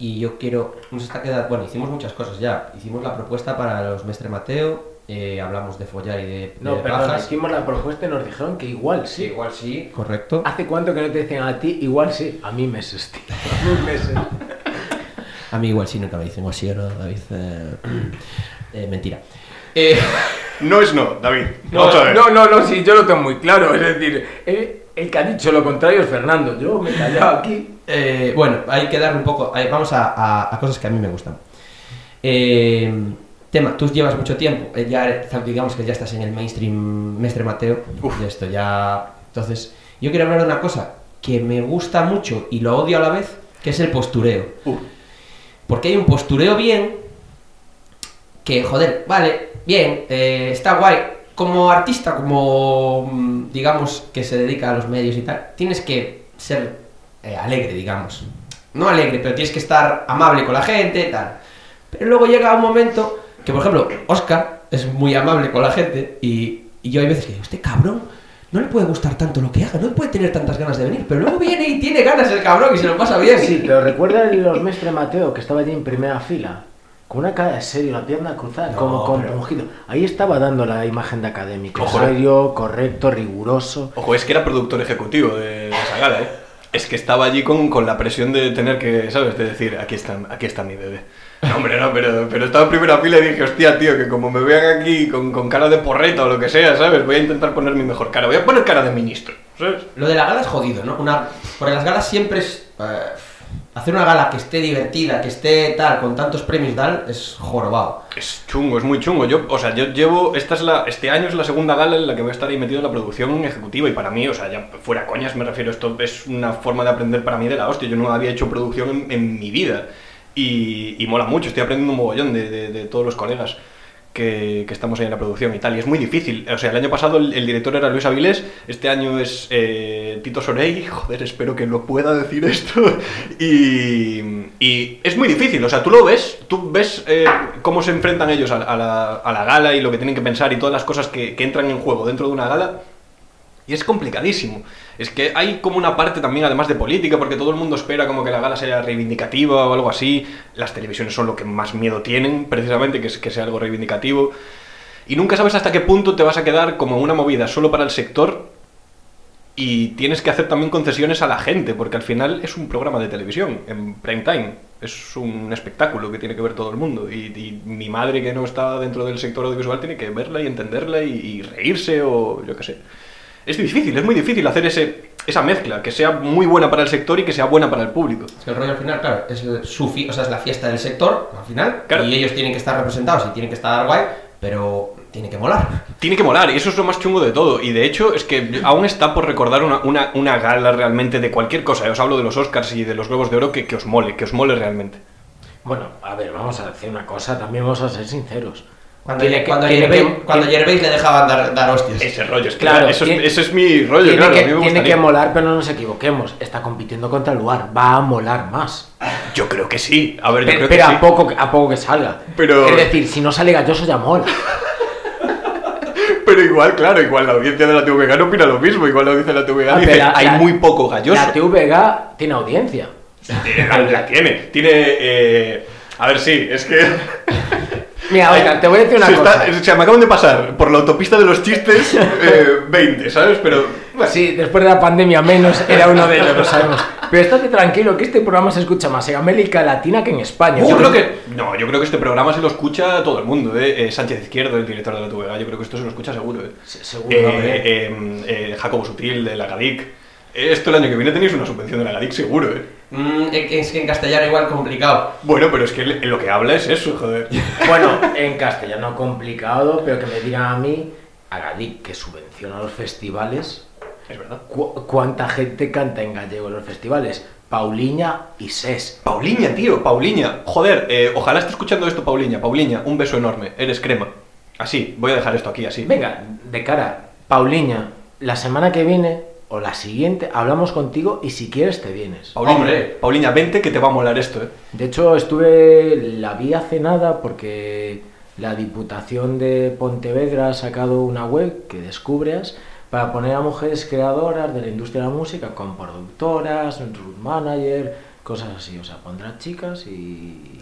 S1: Y yo quiero, nos está quedando, bueno, hicimos muchas cosas ya. Hicimos la propuesta para los Mestre Mateo, eh, hablamos de follar y de,
S3: No,
S1: de
S3: perdón,
S1: pajas.
S3: hicimos la propuesta y nos dijeron que igual
S1: Sí, igual sí, correcto.
S3: ¿Hace cuánto que no te dicen a ti? Igual sí. A mí meses, tío. A mí meses. *laughs*
S1: A mí igual sí, nunca me dicen, o sí o no, David. eh, eh, mentira. Eh, *laughs*
S2: No es no, David.
S3: No, no, no, no, sí, yo lo tengo muy claro. Es decir, eh, el que ha dicho lo contrario es Fernando. Yo me he callado aquí.
S1: Eh, bueno, hay que darle un poco. eh, vamos a, a- a cosas que a mí me gustan. Eh, tema, tú llevas mucho tiempo, eh, ya digamos que ya estás en el mainstream Mestre Mateo.
S2: Uf.
S1: Esto ya. Entonces, yo quiero hablar de una cosa que me gusta mucho y lo odio a la vez, que es el postureo. Porque hay un postureo bien que, joder, vale, bien, eh, está guay. Como artista, como mm, digamos que se dedica a los medios y tal, tienes que ser eh, alegre, digamos. No alegre, pero tienes que estar amable con la gente tal. Pero luego llega un momento que, por ejemplo, Oscar es muy amable con la gente y, y yo hay veces que digo, este cabrón no le puede gustar tanto lo que haga, no puede tener tantas ganas de venir, pero luego viene y tiene ganas el cabrón y se lo pasa bien.
S3: Sí, pero recuerda el los Mestre Mateo que estaba allí en primera fila. Con una cara de serio, la pierna cruzada,
S1: No,
S3: como
S1: pero-
S3: compungido. Ahí estaba dando la imagen de académico.
S2: Ojo.
S3: Serio, correcto, riguroso.
S2: Ojo, es que era productor ejecutivo de, de esa gala, ¿eh? Es que estaba allí con, con la presión de tener que, ¿sabes? De decir, aquí está, aquí está mi bebé. No, hombre, no, pero, pero estaba en primera fila y dije, hostia, tío, que como me vean aquí con, con cara de porreta o lo que sea, ¿sabes? Voy a intentar poner mi mejor cara. Voy a poner cara de ministro, ¿sabes?
S1: Lo de la gala es jodido, ¿no? Una, porque las galas siempre es. eh, hacer una gala que esté divertida, que esté tal, con tantos premios tal, es jorobado.
S2: Es chungo, es muy chungo. Yo, o sea, yo llevo, esta es la, este año es la segunda gala en la que voy a estar ahí metido en la producción ejecutiva y para mí, o sea, ya fuera coñas me refiero, esto es una forma de aprender para mí de la hostia. Yo no había hecho producción en, en mi vida y, y mola mucho, estoy aprendiendo un mogollón de, de- de todos los colegas. Que, estamos ahí en la producción y tal, y es muy difícil. O sea, el año pasado el, director era Luis Avilés, este año es eh, Tito Sorey, joder, espero que lo pueda decir esto. *laughs* Y, es muy difícil, o sea, tú lo ves, tú ves eh, cómo se enfrentan ellos a, la, gala y lo que tienen que pensar y todas las cosas que entran en juego dentro de una gala. Y es complicadísimo. Es que hay como una parte también, además de política, porque todo el mundo espera como que la gala sea reivindicativa o algo así. Las televisiones son lo que más miedo tienen, precisamente, que, que sea algo reivindicativo. Y nunca sabes hasta qué punto te vas a quedar como una movida solo para el sector y tienes que hacer también concesiones a la gente, porque al final es un programa de televisión, en prime time. Es un espectáculo que tiene que ver todo el mundo. Y, y mi madre, que no está dentro del sector audiovisual, tiene que verla y entenderla y, y reírse o yo qué sé. Es difícil, es muy difícil hacer ese, esa mezcla, que sea muy buena para el sector y que sea buena para el público.
S1: Es que el rollo al final, claro, es su fi- o sea, es la fiesta del sector, al final,
S2: Claro.
S1: y ellos tienen que estar representados y tienen que estar guay, pero tiene que molar.
S2: Tiene que molar, y eso es lo más chungo de todo. Y de hecho, es que aún está por recordar una, una, una gala realmente de cualquier cosa. Os hablo de los Oscars y de los Globos de Oro que, que os mole, que os mole realmente.
S3: Bueno, a ver, vamos a decir una cosa, también vamos a ser sinceros.
S1: Cuando,
S3: Tiene que-
S1: cuando,
S3: tiene
S1: Gervais,
S3: que-
S1: cuando
S3: tiene-
S1: Gervais le dejaban dar, dar hostias.
S2: Ese rollo, es que
S3: Claro,
S2: eso, es,
S3: tiene-
S2: ese es mi rollo,
S3: tiene
S2: claro.
S3: que,
S2: a mí me
S3: tiene que molar, pero no nos equivoquemos. Está compitiendo contra el lugar, va a molar más.
S2: Yo creo que sí. A ver, yo
S3: Pero,
S2: creo
S3: pero
S2: que
S3: a,
S2: sí.
S3: poco, a poco que salga.
S2: Pero-
S3: Es decir, si no sale galloso ya mola.
S2: Pero igual, claro, igual la audiencia de la TVG no opina lo mismo. Igual la audiencia de la TVG
S3: Ah,
S2: dice,
S3: la-
S2: hay
S3: la-
S2: muy poco galloso.
S3: La TVG tiene audiencia.
S2: Tiene- la, la tiene. Tiene. eh, A ver, sí, es que. *laughs*
S3: Mira, oiga, te voy a decir una
S2: se
S3: cosa.
S2: está- o sea, me acaban de pasar por la autopista de los chistes *laughs* eh, 20, ¿sabes? Pero. bueno,
S3: Sí, después de la pandemia menos era uno de ellos, lo sabemos. Pero estate tranquilo que este programa se escucha más en América Latina que en España.
S2: Yo creo que. No, yo creo que este programa se lo escucha todo el mundo, ¿eh? Eh, Sánchez Izquierdo, el director de la TVG, yo creo que esto se lo escucha seguro, ¿eh?
S3: Se- seguro,
S2: Eh, eh, Jacobo Sutil, de la GADIC. Esto el año que viene tenéis una subvención de la GADIC seguro, ¿eh?
S1: Mm, es que en castellano igual complicado.
S2: Bueno, pero es que lo que habla es eso, joder. *laughs*
S3: Bueno, en castellano complicado, pero que me digan a mí, a Gadic, que subvenciona los festivales,
S2: Es verdad.
S3: cu- ¿cuánta gente canta en gallego en los festivales? Pauliña y Ses.
S2: Pauliña, tío, Pauliña. Joder, eh, ojalá esté escuchando esto, Pauliña. Pauliña, un beso enorme. Eres crema. Así, voy a dejar esto aquí, así.
S3: Venga, de cara, Pauliña, la semana que viene o la siguiente hablamos contigo y si quieres te vienes.
S2: Pauliña,
S1: Hombre.
S2: Pauliña, vente que te va a molar esto, eh.
S3: De hecho, estuve, la vi hace nada porque la Diputación de Pontevedra ha sacado una web que descubres para poner a mujeres creadoras de la industria de la música con productoras, root manager, cosas así. O sea, pondrán chicas y...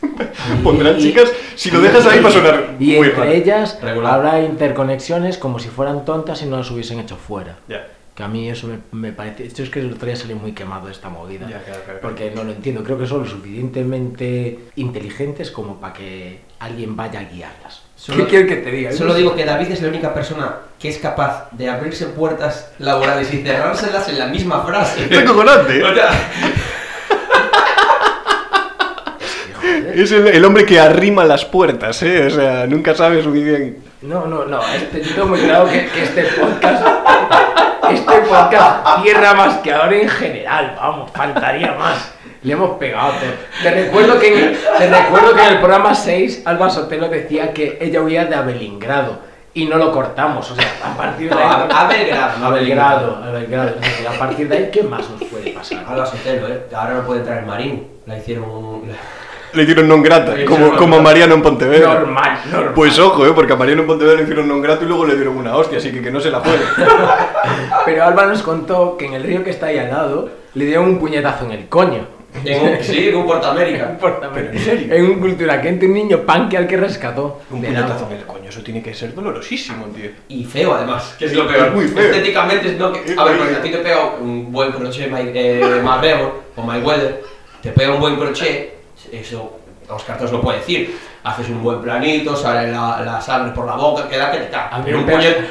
S3: *laughs*
S2: Pondrán
S3: y-
S2: chicas, si lo dejas ahí va a sonar
S3: Y
S2: muy
S3: entre
S2: raro.
S3: ellas
S1: Regular.
S3: habrá interconexiones como si fueran tontas y no las hubiesen hecho fuera.
S2: Ya.
S3: Que a mí eso me, me parece... Esto es que el otro día salí muy quemado de esta movida.
S2: Ya, claro, claro, claro.
S3: Porque no lo entiendo. Creo que son lo suficientemente inteligentes como para que alguien vaya a guiarlas.
S1: Solo-
S3: ¿Qué quieres que te diga?
S1: Solo digo que David es la única persona que es capaz de abrirse puertas laborales y cerrárselas en la misma frase. *laughs*
S2: Está cojonante.
S1: O sea, *laughs*
S2: Es el, el hombre que arrima las puertas, ¿eh? O sea, nunca sabes muy bien.
S3: No, no, no. Este, yo tengo muy claro que, que este podcast... Este podcast cierra más que ahora en general. Vamos, faltaría más. Le hemos pegado. Te, te recuerdo que en, te recuerdo que en el programa 6 Alba Sotelo decía que ella huía de Abelинgrado y no lo cortamos. O sea, a partir de
S1: No,
S3: ahí...
S1: a- a Belgrado, no
S3: A
S1: a
S3: Belgrado, a Belgrado. Es decir, a partir de ahí, ¿qué más nos puede pasar?
S1: Alba Sotelo, ¿eh? Ahora no puede entrar el Marín. La hicieron.
S2: Le hicieron non grata, como, como a Mariano en Pontevedra.
S3: Normal, normal.
S2: Pues ojo, ¿eh? Porque a Mariano en Pontevedra le hicieron non grato y luego le dieron una hostia, así que que no se la juegue. *laughs*
S3: Pero Alba nos contó que en el río que está ahí al lado le dieron un puñetazo en el coño.
S1: En un, sí, en un Puerto América. *laughs*
S3: Pero en serio. En un cultura que un niño panque al que rescató.
S2: Un puñetazo en el coño, eso tiene que ser dolorosísimo, tío.
S1: Y feo además, que es lo
S2: Es
S1: peor.
S2: muy feo.
S1: Estéticamente es no que... A ver, porque a ti te pega un buen crochet My, eh, McGregor o Mayweather, te pega un buen crochet, eso Oscar te os lo puede decir. Haces un buen planito, sale la, la sangre por la boca, queda que.
S3: A mí
S1: Pero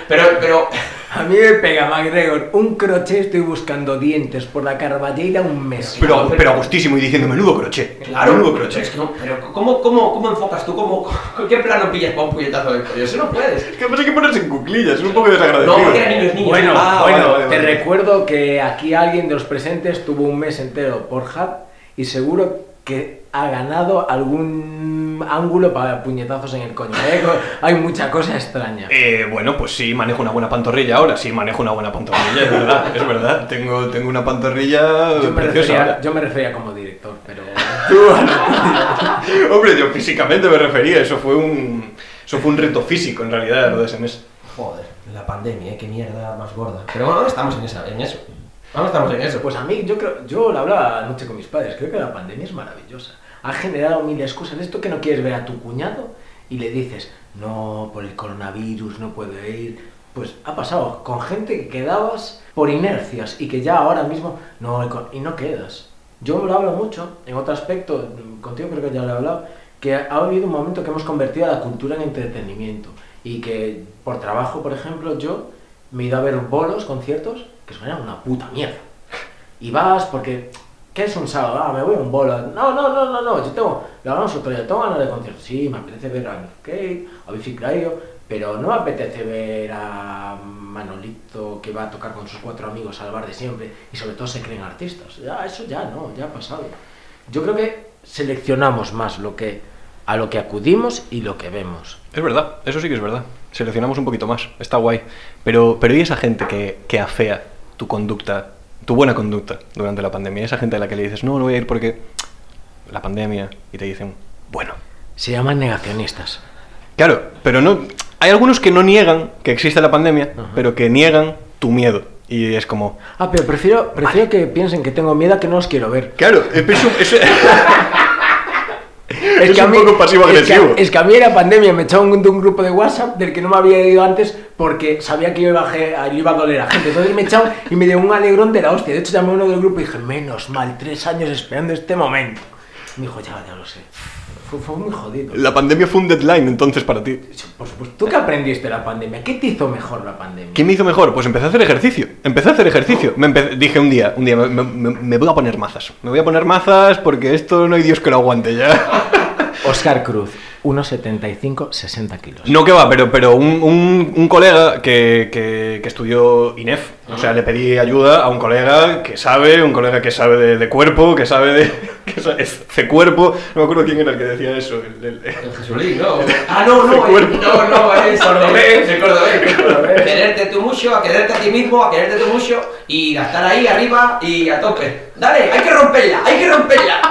S1: pero, pero *laughs*
S3: A mí me pega McGregor un crochet, estoy buscando dientes por la carballeira un mes.
S2: Pero, pero a gustísimo y diciendo, menudo crochet.
S1: Claro,
S2: menudo crochet.
S1: es que no- pero ¿cómo, cómo, ¿cómo enfocas tú? ¿Cómo, con ¿Qué plano pillas para un puñetazo de cuello? Eso no puedes.
S2: Es que además hay que ponerse en cuclillas, es un poco desagradecido.
S1: No, porque eran niños, niños.
S3: Bueno,
S2: Ah,
S3: bueno,
S2: vale, vale,
S3: te
S2: vale.
S3: recuerdo que aquí alguien de los presentes tuvo un mes entero por Hub y seguro que ha ganado algún ángulo para puñetazos en el coño. ¿eh? Hay mucha cosa extraña.
S2: Eh, bueno, pues sí, manejo una buena pantorrilla ahora, sí, manejo una buena pantorrilla, es verdad, es verdad. Tengo, tengo una pantorrilla
S3: Yo me,
S2: preciosa
S3: refería,
S2: ahora.
S3: yo me refería como director, pero... *laughs* *laughs*
S2: Hombre, yo físicamente me refería, eso fue un, eso fue un reto físico en realidad, lo de ese mes.
S1: Joder, la pandemia, ¿eh? qué mierda más gorda. Pero bueno, ahora estamos en, esa, en eso. Ahora estamos en eso.
S3: Pues a mí, yo creo, yo lo hablaba anoche con mis padres, creo que la pandemia es maravillosa. Ha generado mil excusas. Esto que no quieres ver a tu cuñado y le dices, no, por el coronavirus no puedo ir. Pues ha pasado con gente que quedabas por inercias y que ya ahora mismo no, y no quedas. Yo lo hablo mucho, en otro aspecto, contigo creo que ya lo he hablado, que ha habido un momento que hemos convertido a la cultura en entretenimiento y que por trabajo, por ejemplo, yo me he ido a ver bolos, conciertos, que suenan una puta mierda. Y vas porque, ¿qué es un sábado? Ah, me voy a un bolo. No, no, no, no, no, yo tengo, lo hablamos otro día, tengo ganas de concierto. Sí, me apetece ver a Cave, a Biffy Clyro, pero no me apetece ver a Manolito que va a tocar con sus cuatro amigos al bar de siempre y sobre todo se creen artistas. Ya, eso ya no, ya ha pasado. Yo creo que seleccionamos más lo que a lo que acudimos y lo que vemos.
S2: Es verdad, eso sí que es verdad. Seleccionamos un poquito más, está guay. Pero, pero ¿y esa gente que, que afea tu conducta, tu buena conducta durante la pandemia? Esa gente a la que le dices, no, no voy a ir porque la pandemia, y te dicen, bueno.
S3: Se llaman negacionistas.
S2: Claro, pero no. Hay algunos que no niegan que existe la pandemia,
S3: Ajá.
S2: pero que niegan tu miedo. Y es como,
S3: Ah, pero prefiero, prefiero que piensen que tengo miedo a que no los quiero ver.
S2: claro, es, un- es-
S3: Es,
S2: Es
S3: que a mí-
S2: poco pasivo-agresivo.
S3: Es que, es que a mí era pandemia, me echaron de un grupo de WhatsApp del que no me había ido antes porque sabía que iba a, iba a doler a gente. Entonces me echaron y me dio un alegrón de la hostia. De hecho, llamé a uno del grupo y dije, menos mal, tres años esperando este momento. Y me dijo, ya, ya lo sé. Fue, fue muy jodido.
S2: la pandemia fue un deadline entonces para ti.
S3: Por supuesto. ¿Tú qué aprendiste de la pandemia? ¿Qué te hizo mejor la pandemia?
S2: ¿Qué me hizo mejor? Pues empecé a hacer ejercicio. Empecé a hacer ejercicio. Me dije un día, un día, me, me- me voy a poner mazas. Me voy a poner mazas porque esto no hay Dios que lo aguante ya. *laughs*
S3: Oscar Cruz, 1,75, 60 kilos.
S2: No que va, pero, pero un, un- un colega que, que- que estudió INEF, o sea, le pedí ayuda a un colega que sabe, un colega que sabe de, de cuerpo, que sabe de... *laughs* que sabe, es de cuerpo, no me acuerdo quién era el que decía eso. el- el-
S1: El Jesulín, ¿no? Ah, no, *laughs* no,
S2: cuerpo.
S1: el- no, no, *laughs* es
S3: Cordobés.
S1: el cordobés. Quererte tú mucho, a quererte a ti mismo, a quererte tú mucho y a estar ahí arriba y a tope. Dale, hay que romperla, hay que romperla.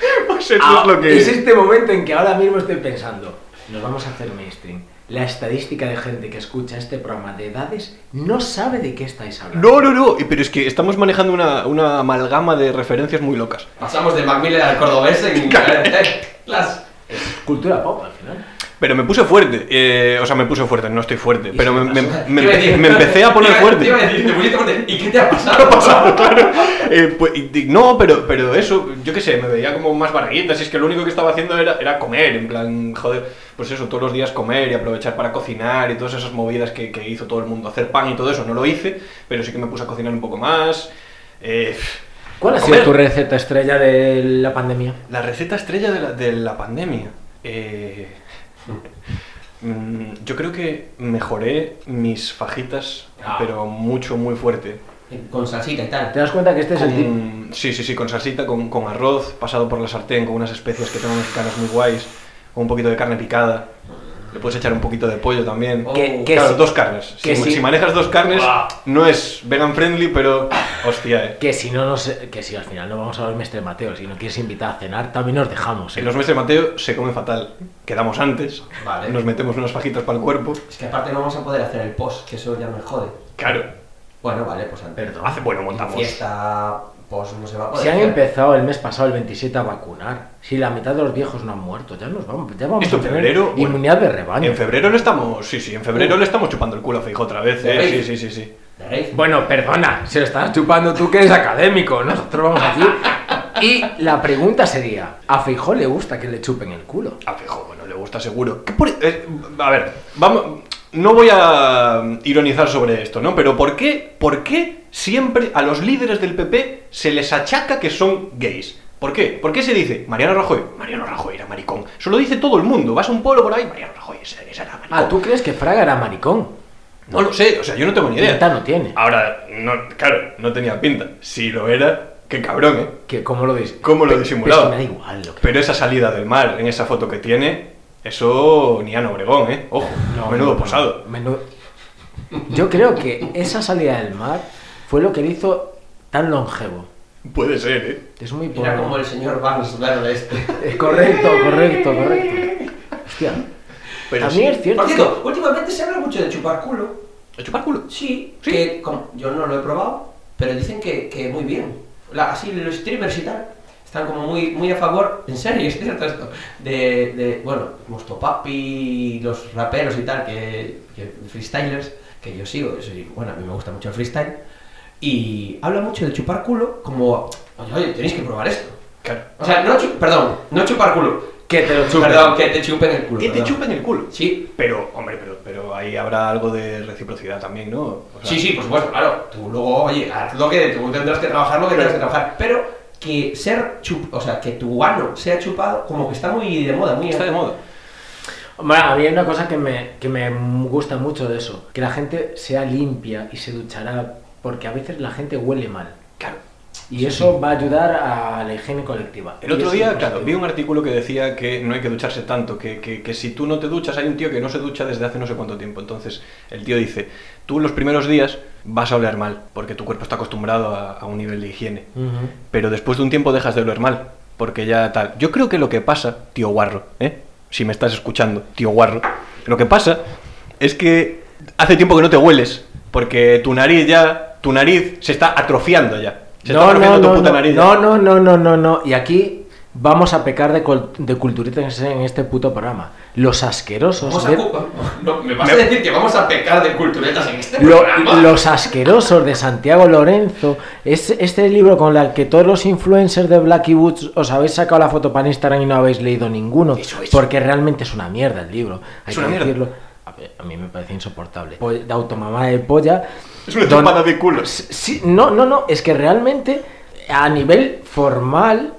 S1: *laughs*
S2: pues eso
S3: Ah,
S2: es lo que...
S3: Es este momento en que ahora mismo estoy pensando, nos vamos a hacer mainstream. La estadística de gente que escucha este programa de edades no sabe de qué estáis hablando.
S2: No, no, no, pero es que estamos manejando una, una amalgama de referencias muy locas.
S1: Pasamos de Macmillan al cordobés en *laughs* eh, *laughs* las...
S3: Cultura pop al final.
S2: Pero me puse fuerte, eh, o sea, me puse fuerte, no estoy fuerte, pero me, me- empecé a poner fuerte.
S1: te iba a decir, te pusiste fuerte. ¿Y qué te ha pasado? *laughs*
S2: pasado, claro. Eh, pues, y- no, pero, pero eso, yo qué sé, me veía como más barriguitas. Y es que lo único que estaba haciendo era, era comer, en plan, joder, pues eso, todos los días comer y aprovechar para cocinar y todas esas movidas que, que hizo todo el mundo. Hacer pan y todo eso, no lo hice, pero sí que me puse a cocinar un poco más. Eh,
S3: ¿Cuál ha sido tu receta estrella de la pandemia?
S2: La receta estrella de la, de la pandemia. Eh, mm, yo creo que mejoré mis fajitas,
S1: Ah.
S2: pero mucho, muy fuerte.
S1: Con salsita y
S3: ¿Te
S1: tal.
S3: das cuenta que este es el tipo?
S2: Con- sí, sí, sí, con salsita, con, con arroz, pasado por la sartén, con unas especias que tengo mexicanas muy guays, con un poquito de carne picada. Le puedes echar un poquito de pollo también.
S1: Oh,
S3: Que- que
S2: claro, dos carnes.
S3: que
S2: si, manejas dos carnes,
S1: Buah.
S2: no es vegan friendly, pero hostia, eh.
S3: Que si no nos, que si al final no vamos a ver Mestre Mateo, si no quieres invitar a cenar, también nos dejamos. ¿eh?
S2: En los meses de Mateo se come fatal. Quedamos antes,
S1: Vale.
S2: nos metemos unas fajitas para el cuerpo.
S1: Es que aparte no vamos a poder hacer el post, que eso ya me jode.
S2: Claro,
S1: Bueno, vale, pues antes.
S3: Perdón.
S2: hace bueno
S1: En
S2: montamos.
S1: fiesta, pues no se va a poder.
S3: Si han empezado el mes pasado, el 27, a vacunar, si la mitad de los viejos no han muerto, ya nos vamos, ya vamos
S2: Esto
S3: a
S2: en
S3: tener
S2: febrero, bueno,
S3: inmunidad de rebaño.
S2: En febrero le estamos, sí, sí, en febrero le estamos chupando el culo a Feijóo otra vez, eh. Sí, sí, sí, sí.
S3: Bueno, perdona, se lo estás chupando tú que eres académico, nosotros vamos aquí. Y la pregunta sería, ¿a Feijó le gusta que le chupen el culo?
S2: A Feijóo, bueno, le gusta seguro. ¿Qué por- eh, a ver, vamos, no voy a ironizar sobre esto, ¿no? Pero ¿por qué, ¿por qué siempre a los líderes del PP se les achaca que son gays? ¿Por qué? ¿Por qué se dice Mariano Rajoy? Mariano Rajoy era maricón. Eso lo dice todo el mundo. Vas a un pueblo por ahí, Mariano Rajoy, ese, ese era maricón.
S3: Ah, ¿tú crees que Fraga era maricón?
S2: No lo sé, o sea, yo no tengo ni idea.
S3: Pinta no tiene.
S2: Ahora, no, claro, no tenía pinta. Si lo era, qué cabrón, ¿eh?
S3: Que, ¿Cómo lo dis-
S2: ¿Cómo lo disimulaba?
S3: me da igual lo que...
S2: Pero esa salida del mar en esa foto que tiene, eso ni Ana Obregón, ¿eh? Ojo,
S3: No,
S2: menudo posado.
S3: Menudo- Yo creo que esa salida del mar fue lo que le hizo tan longevo.
S2: Puede ser, ¿eh?
S3: Es muy
S1: Mira
S3: por-
S1: como el señor Barnes verde este.
S3: Correcto, correcto, correcto. Hostia.
S2: Pero
S3: También
S2: sí.
S3: es cierto
S1: Por
S3: que...
S1: cierto, últimamente se habla mucho de chupar culo.
S2: ¿De chupar culo?
S1: Sí,
S2: ¿Sí?
S1: que como- yo no lo he probado, pero dicen que, que muy bien. La- así los streamers y tal están como muy, muy a favor, en serio, *laughs* es cierto esto, de, de bueno, Mosto Papi, los raperos y tal, que, que freestylers, que yo sigo, yo soy, bueno, a mí me gusta mucho el freestyle, y habla mucho de chupar culo como, oye, oye, tenéis que probar esto.
S2: Claro.
S1: O sea, no, perdón, no chupar culo.
S3: Que te lo chupen.
S1: Perdón, que te chupen el culo.
S2: Que te chupen el culo.
S1: Sí,
S2: Pero, hombre, pero, pero ahí habrá algo de reciprocidad también, ¿no? O sea,
S1: sí, sí, por supuesto, claro. Tú luego, oye, haz lo que tú tendrás que trabajar lo que tendrás que trabajar. Pero que ser chup, o sea, que tu ano sea chupado, como que está muy de moda, muy
S2: Está de moda.
S3: Hombre, a mí hay una cosa que me, que me gusta mucho de eso, que la gente sea limpia y se duchará, porque a veces la gente huele mal.
S2: Claro.
S3: Y eso va a ayudar a la higiene colectiva.
S2: El
S3: Y
S2: otro día, claro, vi un artículo que decía que no hay que ducharse tanto, que, que, que si tú no te duchas, hay un tío que no se ducha desde hace no sé cuánto tiempo. Entonces, el tío dice, tú los primeros días vas a oler mal, porque tu cuerpo está acostumbrado a, a un nivel de higiene. Pero después de un tiempo dejas de oler mal, porque ya tal. Yo creo que lo que pasa, tío guarro, ¿eh? si me estás escuchando, tío guarro, lo que pasa es que hace tiempo que no te hueles, porque tu nariz ya, tu nariz se está atrofiando ya. Se está
S3: No,
S2: atrofiando
S3: no,
S2: tu
S3: no,
S2: puta
S3: no,
S2: nariz. ya.
S3: no, no, no, no, no, no. Y aquí vamos a pecar de, de culturitas en este puto programa. Los asquerosos.
S1: Vamos
S3: de- *laughs*
S1: no, ¿Me vas
S2: Me-
S1: a decir que vamos a pecar de culturetas en este
S3: Lo-
S1: programa?
S3: los asquerosos de Santiago Lorenzo. Es este libro con el que todos los influencers de Blacky Woods os habéis sacado la foto para Instagram y no habéis leído ninguno.
S2: Eso, eso.
S3: Porque realmente es una mierda el libro. Hay
S2: Es
S3: que
S2: una
S3: decirlo. A mí me parece insoportable. Po- De automamá de polla.
S2: Es una
S3: Don-
S2: chupada de culos.
S3: Sí, no, no, no, es que realmente a nivel formal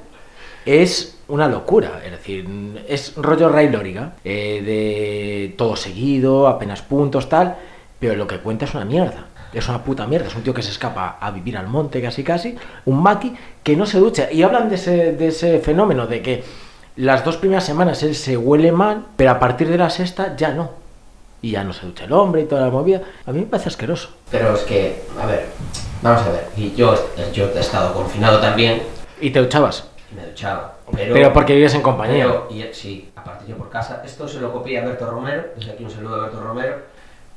S3: es una locura. Es decir, es rollo Ray Lóriga, eh, de todo seguido, apenas puntos, tal, pero lo que cuenta es una mierda. Es una puta mierda, es un tío que se escapa a vivir al monte casi casi, un maqui que no se ducha. Y hablan de ese, de ese fenómeno de que las dos primeras semanas él se huele mal, pero a partir de la sexta ya no. Y ya no se ducha el hombre y toda la movida. A mí me parece asqueroso.
S1: Pero es que, a ver, vamos a ver. Y yo, yo he estado confinado también
S3: Y te duchabas.
S1: y me he duchado. Pero,
S3: Pero porque vives en compañía.
S1: Pero, y, sí, aparte yo por casa. Esto se lo copié a Berto Romero. Desde aquí un saludo a Berto Romero.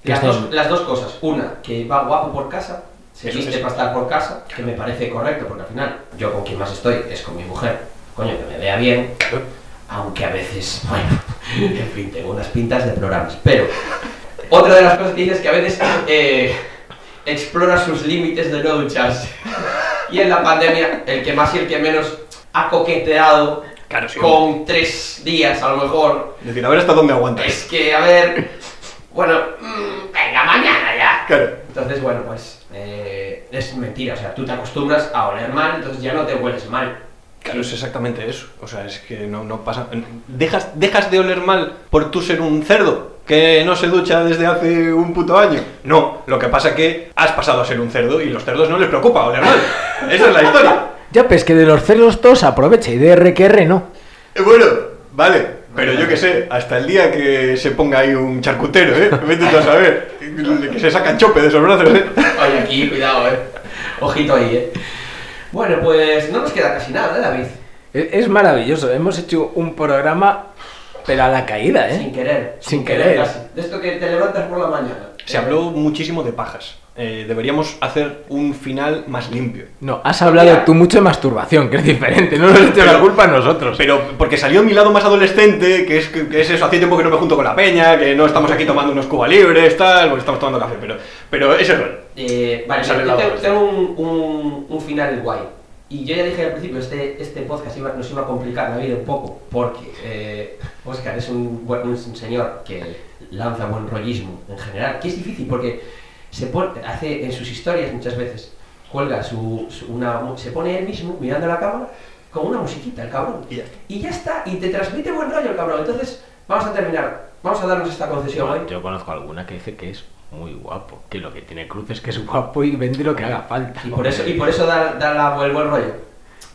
S1: Las dos, las dos cosas. Una, que va guapo por casa. Se viste
S2: es.
S1: para estar por casa. Que me parece correcto, porque al final yo con quien más estoy es con mi mujer. Coño, que me vea bien. Aunque a veces, bueno, *laughs* en fin, tengo unas pintas deplorables. Pero otra de las cosas que dices es que a veces eh, explora sus límites de no ducharse. Y en la pandemia, el que más y el que menos ha coqueteado
S2: Claro, sí.
S1: con tres días a lo mejor.
S2: Es decir, a ver hasta dónde aguantas.
S1: Es que, a ver, bueno, mm, venga, mañana ya.
S2: Claro.
S1: Entonces, bueno, pues eh, es mentira. O sea, tú te acostumbras a oler mal, entonces ya no te hueles mal.
S2: Claro, es exactamente eso. O sea, es que no, no pasa. Dejas, dejas de oler mal por tú ser un cerdo que no se ducha desde hace un puto año. No, lo que pasa es que has pasado a ser un cerdo y los cerdos no les preocupa oler mal. Esa es la historia. *laughs*
S3: Ya, pues que de los cerdos todos aprovecha y de R que R no.
S2: Eh, Bueno, vale, pero yo qué sé, hasta el día que se ponga ahí un charcutero, ¿eh? *laughs* Vete tú a saber, que se sacan chope de esos brazos, ¿eh?
S1: Oye, aquí, cuidado, eh. Ojito ahí, eh. Bueno, pues no nos queda casi nada, ¿eh, David?
S3: Es, es maravilloso. Hemos hecho un programa, pero a la caída, ¿eh?
S1: Sin querer.
S3: Sin querer.
S1: casi. De esto que te levantas por la mañana.
S2: Se habló muchísimo de pajas. Eh, deberíamos hacer un final más limpio.
S3: No, has hablado
S1: Mira.
S3: tú mucho de masturbación, que es diferente. No nos eches la
S2: Pero-
S3: culpa a nosotros.
S2: Pero porque salió mi lado más adolescente, que es, que es eso, hace tiempo que no me junto con la peña, que no estamos aquí tomando unos cuba libres, tal, porque estamos tomando café, pero, pero ese rol.
S1: Eh, vale, yo tengo, un, un, un final guay. Y yo ya dije al principio, este, este podcast iba- nos iba a complicar la vida un poco, porque eh, Oscar es un, buen- un señor que lanza buen rollismo en general, que es difícil porque se pone, hace en sus historias muchas veces, cuelga su, su- una, se pone él mismo mirando la cámara con una musiquita, el cabrón.
S2: Y ya está.
S1: Y ya está, y te transmite buen rollo el cabrón. Entonces, vamos a terminar, vamos a darnos esta concesión hoy.
S3: Yo conozco alguna que dice que es muy guapo. Que lo que tiene cruz es que es guapo y vende lo que haga falta.
S1: Y por eso, y por eso da, da la- el buen rollo.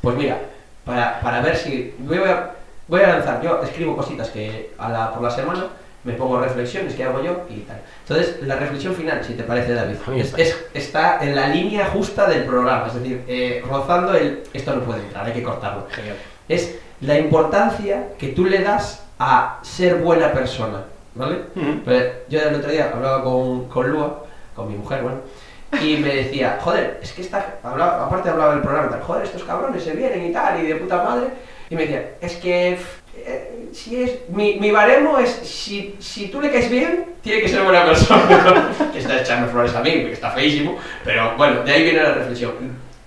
S1: Pues mira, para, para ver si. Voy a, voy a lanzar, yo escribo cositas que a la, por la semana, me pongo reflexiones que hago yo y tal. Entonces, la reflexión final, si te parece, David, es- está en la línea justa del programa, es decir, eh, rozando el. Esto no puede entrar, hay que cortarlo.
S2: Genial.
S1: Es la importancia que tú le das a ser buena persona, ¿vale? Pues yo el otro día hablaba con, con Lua, con mi mujer, bueno, y me decía, joder, es que esta, hablaba, aparte hablaba del programa, tal, joder, estos cabrones se vienen y tal, y de puta madre, Y me decía, es que eh, si es mi, mi baremo es si, si tú le caes bien, tiene que ser buena persona. *laughs* que está echando flores a mí, que está feísimo, pero bueno, de ahí viene la reflexión.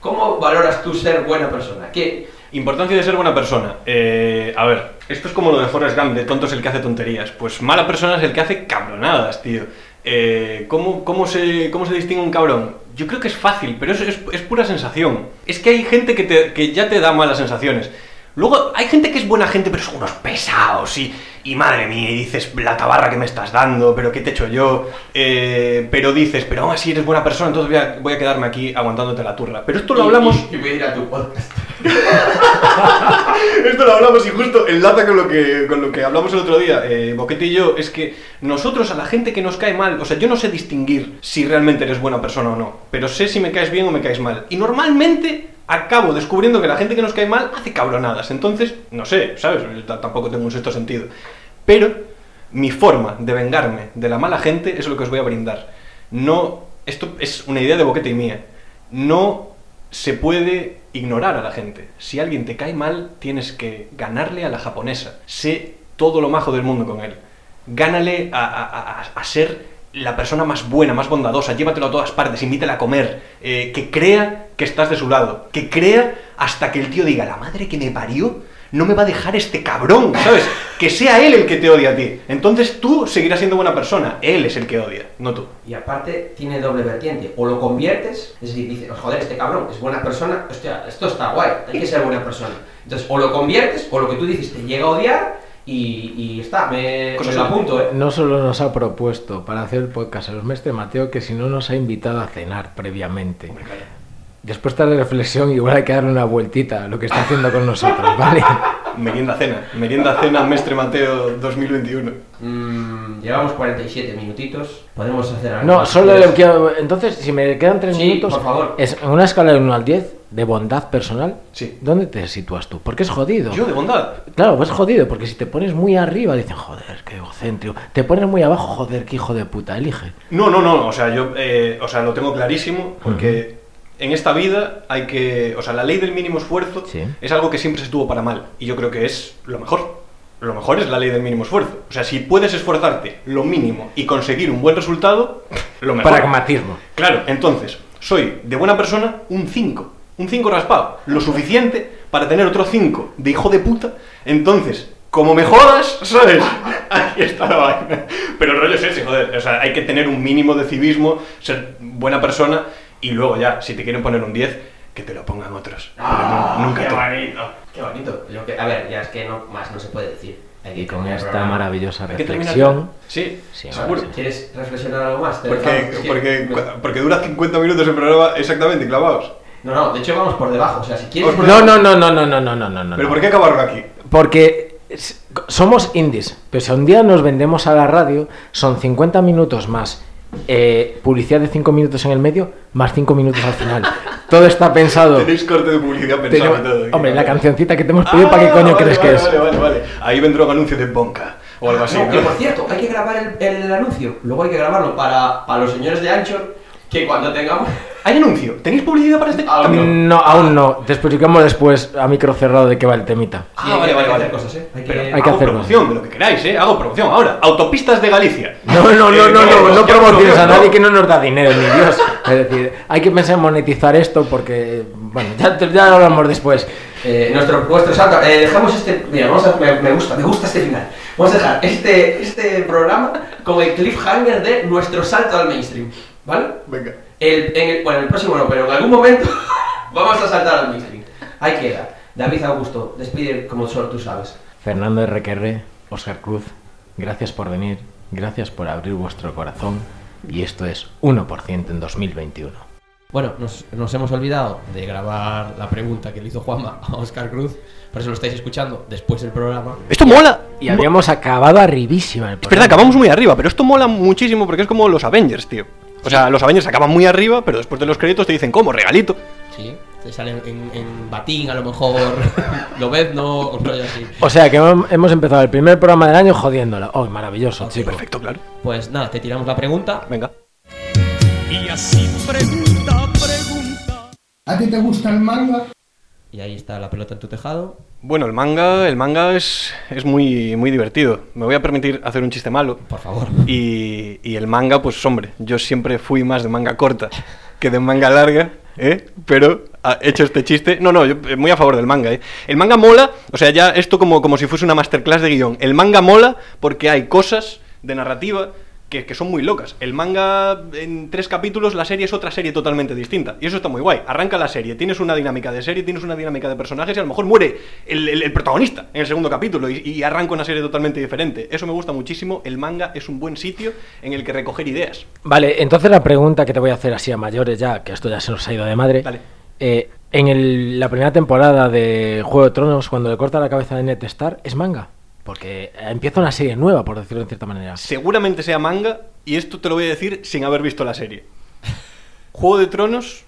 S1: ¿Cómo valoras tú ser buena persona? ¿Qué,
S2: Importancia de ser buena persona. Eh, a ver, esto es como lo de Forrest Gump, de tonto es el que hace tonterías. Pues mala persona es el que hace cabronadas, tío. Eh, ¿cómo, cómo, se, ¿Cómo se distingue un cabrón? Yo creo que es fácil, pero eso es, es pura sensación. Es que hay gente que, te- que ya te da malas sensaciones. Luego hay gente que es buena gente, pero son unos pesados y, y madre mía, y dices, la tabarra que me estás dando, pero qué te he hecho yo. Eh, pero dices, pero aún así eres buena persona, entonces voy a, voy a quedarme aquí aguantándote la turra. Pero esto lo
S1: y-
S2: hablamos...
S1: Y, y voy a ir a tu podcast. *laughs*
S2: Esto lo hablamos y justo enlaza con lo que, con lo que hablamos el otro día, eh, Boquete y yo, es que nosotros a la gente que nos cae mal, o sea, yo no sé distinguir si realmente eres buena persona o no, pero sé si me caes bien o me caes mal. Y normalmente acabo descubriendo que la gente que nos cae mal hace cabronadas, entonces, no sé, ¿sabes? Tampoco tengo un sexto sentido. Pero mi forma de vengarme de la mala gente es lo que os voy a brindar. No, esto es una idea de Boquete y mía. No se puede ignorar a la gente. Si alguien te cae mal, tienes que ganarle a la japonesa. Sé todo lo majo del mundo con él. Gánale a, a- a- a ser la persona más buena, más bondadosa. Llévatelo a todas partes, invítela a comer. eh, que crea que estás de su lado. Que crea hasta que el tío diga, la madre que me parió, no me va a dejar este cabrón, ¿sabes? *laughs* Que sea él el que te odia a ti. Entonces tú seguirás siendo buena persona. Él es el que odia, no tú.
S1: Y aparte tiene doble vertiente. O lo conviertes, es decir, dices, joder, este cabrón es buena persona, hostia, esto está guay, hay que ser buena persona. Entonces, o lo conviertes, o lo que tú dices te llega a odiar y, y está, me,
S2: Cosas
S1: me lo
S2: así.
S1: apunto, ¿eh?
S3: No solo nos ha propuesto para hacer el podcast el mestre Mateo, que si no nos ha invitado a cenar previamente. Después de la reflexión, igual hay que darle una vueltita a lo que está haciendo con nosotros, ¿vale? *laughs*
S2: Merienda cena. Merienda cena Mestre Mateo 2021.
S1: Mm, llevamos 47 minutitos, podemos hacer algo
S3: No,
S1: más,
S3: solo le quiero... Entonces, si me quedan tres
S1: Sí,
S3: minutos,
S1: por favor.
S3: es en una escala de 1 al 10 de bondad personal.
S2: Sí.
S3: ¿Dónde te sitúas tú? Porque es jodido.
S2: Yo de bondad.
S3: Claro, pues jodido, porque si te pones muy arriba dicen, joder, qué egocéntrico. Te pones muy abajo, joder, qué hijo de puta, elige.
S2: No, no, no. O sea, yo eh, o sea, lo tengo clarísimo porque en esta vida hay que... O sea, la ley del mínimo esfuerzo
S3: Sí.
S2: es algo que siempre se tuvo para mal. Y yo creo que es lo mejor. Lo mejor es la ley del mínimo esfuerzo. O sea, si puedes esforzarte lo mínimo y conseguir un buen resultado, lo mejor.
S3: Pragmatismo.
S2: Claro, entonces, soy de buena persona un 5. Un 5 raspado. Lo suficiente para tener otro 5 de hijo de puta. Entonces, como me jodas, ¿sabes? *laughs* Ahí está la vaina. Pero el rollo es ese, joder. O sea, hay que tener un mínimo de civismo, ser buena persona y luego ya, si te quieren poner un 10, que te lo pongan otros.
S1: Ah, qué bonito. Qué bonito. A ver, ya es que más no se puede decir. Aquí
S3: y con esta maravillosa reflexión.
S2: Sí, seguro.
S1: ¿Quieres reflexionar algo más?
S2: Porque, porque, porque dura 50 minutos el programa exactamente, clavados.
S1: No, no, de hecho vamos por debajo. O sea, si quieres.
S3: No, no, no, no, no, no, no, no, no.
S2: ¿Pero no. por qué acabaron aquí?
S3: Porque somos indies. Pero si un día nos vendemos a la radio, son 50 minutos más eh, publicidad de 5 minutos en el medio, más 5 minutos al final. Todo está pensado.
S2: Tenéis corte de publicidad pensado
S3: Tenemos-
S2: todo.
S3: hombre, la cancioncita que te hemos pedido,
S2: Ah,
S3: ¿para qué coño
S2: vale,
S3: crees
S2: vale,
S3: que es?
S2: Vale, vale, vale. Ahí vendrá un anuncio de Bonca o algo así.
S1: No,
S2: ¿no?
S1: que por cierto, hay que grabar el, el anuncio. Luego hay que grabarlo para, para los señores de Anchor. Que cuando tengamos.
S2: ¿Hay anuncio? ¿Tenéis publicidad para este
S1: Ah,
S2: cambio?
S3: No, aún no. Te explicamos después a micro cerrado de qué va el temita.
S2: Ah,
S1: Sí,
S2: vale, vale, vale.
S1: hacer cosas, ¿eh? Hay que-
S2: Pero
S3: Hay que
S2: hago
S3: hacer
S2: promoción de lo que queráis, ¿eh? Hago promoción. Ahora, autopistas de Galicia.
S3: No, no, no,
S2: Eh,
S3: no, no, no,
S2: ya
S3: promociones a nadie
S2: no.
S3: que no nos da dinero, ni Dios. Es decir, hay que pensar en monetizar esto porque, bueno, ya, ya lo hablamos después.
S1: Eh, nuestro vuestro salto. Eh, dejamos este. Mira, vamos a, me, me gusta, me gusta este final. Vamos a dejar este, este programa con el cliffhanger de nuestro salto al mainstream. ¿Vale?
S2: Venga.
S1: El, en el, bueno, el próximo no, pero en algún momento *laughs* vamos a saltar al mainstream. Ahí queda. David Augusto, despide como solo tú sabes.
S3: Fernando RQR, Oscar Cruz, gracias por venir, gracias por abrir vuestro corazón y esto es 1% en 2021.
S1: Bueno, nos, nos hemos olvidado de grabar la pregunta que le hizo Juanma a Oscar Cruz. Por eso lo estáis escuchando después del programa.
S2: Esto mola.
S3: Y habíamos acabado arribísima el
S2: Es verdad, acabamos muy arriba, pero esto mola muchísimo porque es como los Avengers, tío. O sea, los Avengers acaban muy arriba, pero después de los créditos te dicen, ¿cómo? Regalito.
S1: Sí, te salen en, en batín a lo mejor. *laughs* lo ves, no, un rollo así.
S3: O sea que hem- hemos empezado el primer programa del año jodiéndola. Oh, maravilloso, chico.
S2: Perfecto, claro.
S1: Pues nada, te tiramos la pregunta.
S2: Venga.
S5: Y así pregunta, pregunta.
S6: ¿A ti te gusta el manga?
S1: Y ahí está la pelota en tu tejado.
S2: Bueno, el manga, el manga es, es muy, muy divertido. Me voy a permitir hacer un chiste malo.
S1: Por favor.
S2: Y, y el manga, pues hombre, yo siempre fui más de manga corta que de manga larga, ¿eh? Pero ha hecho este chiste. No, no, yo eh, muy a favor del manga, ¿eh? El manga mola, o sea, ya esto como, como si fuese una masterclass de guion. El manga mola porque hay cosas de narrativa que, que son muy locas. El manga, en tres capítulos, la serie es otra serie totalmente distinta. Y eso está muy guay. Arranca la serie, tienes una dinámica de serie, tienes una dinámica de personajes y a lo mejor muere el, el- el protagonista en el segundo capítulo y, y arranca una serie totalmente diferente. Eso me gusta muchísimo. El manga es un buen sitio en el que recoger ideas.
S3: Vale, entonces la pregunta que te voy a hacer así a mayores ya, que esto ya se nos ha ido de madre.
S2: Dale.
S3: Eh, en el- la primera temporada de Juego de Tronos, cuando le corta la cabeza de Ned Stark, ¿es manga? Porque empieza una serie nueva, por decirlo de cierta manera.
S2: Seguramente sea manga, y esto te lo voy a decir sin haber visto la serie. Juego de Tronos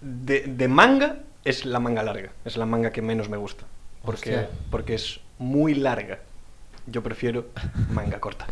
S2: de, de manga es la manga larga, es la manga que menos me gusta. Porque,
S1: Hostia.
S2: porque es muy larga. Yo prefiero manga corta.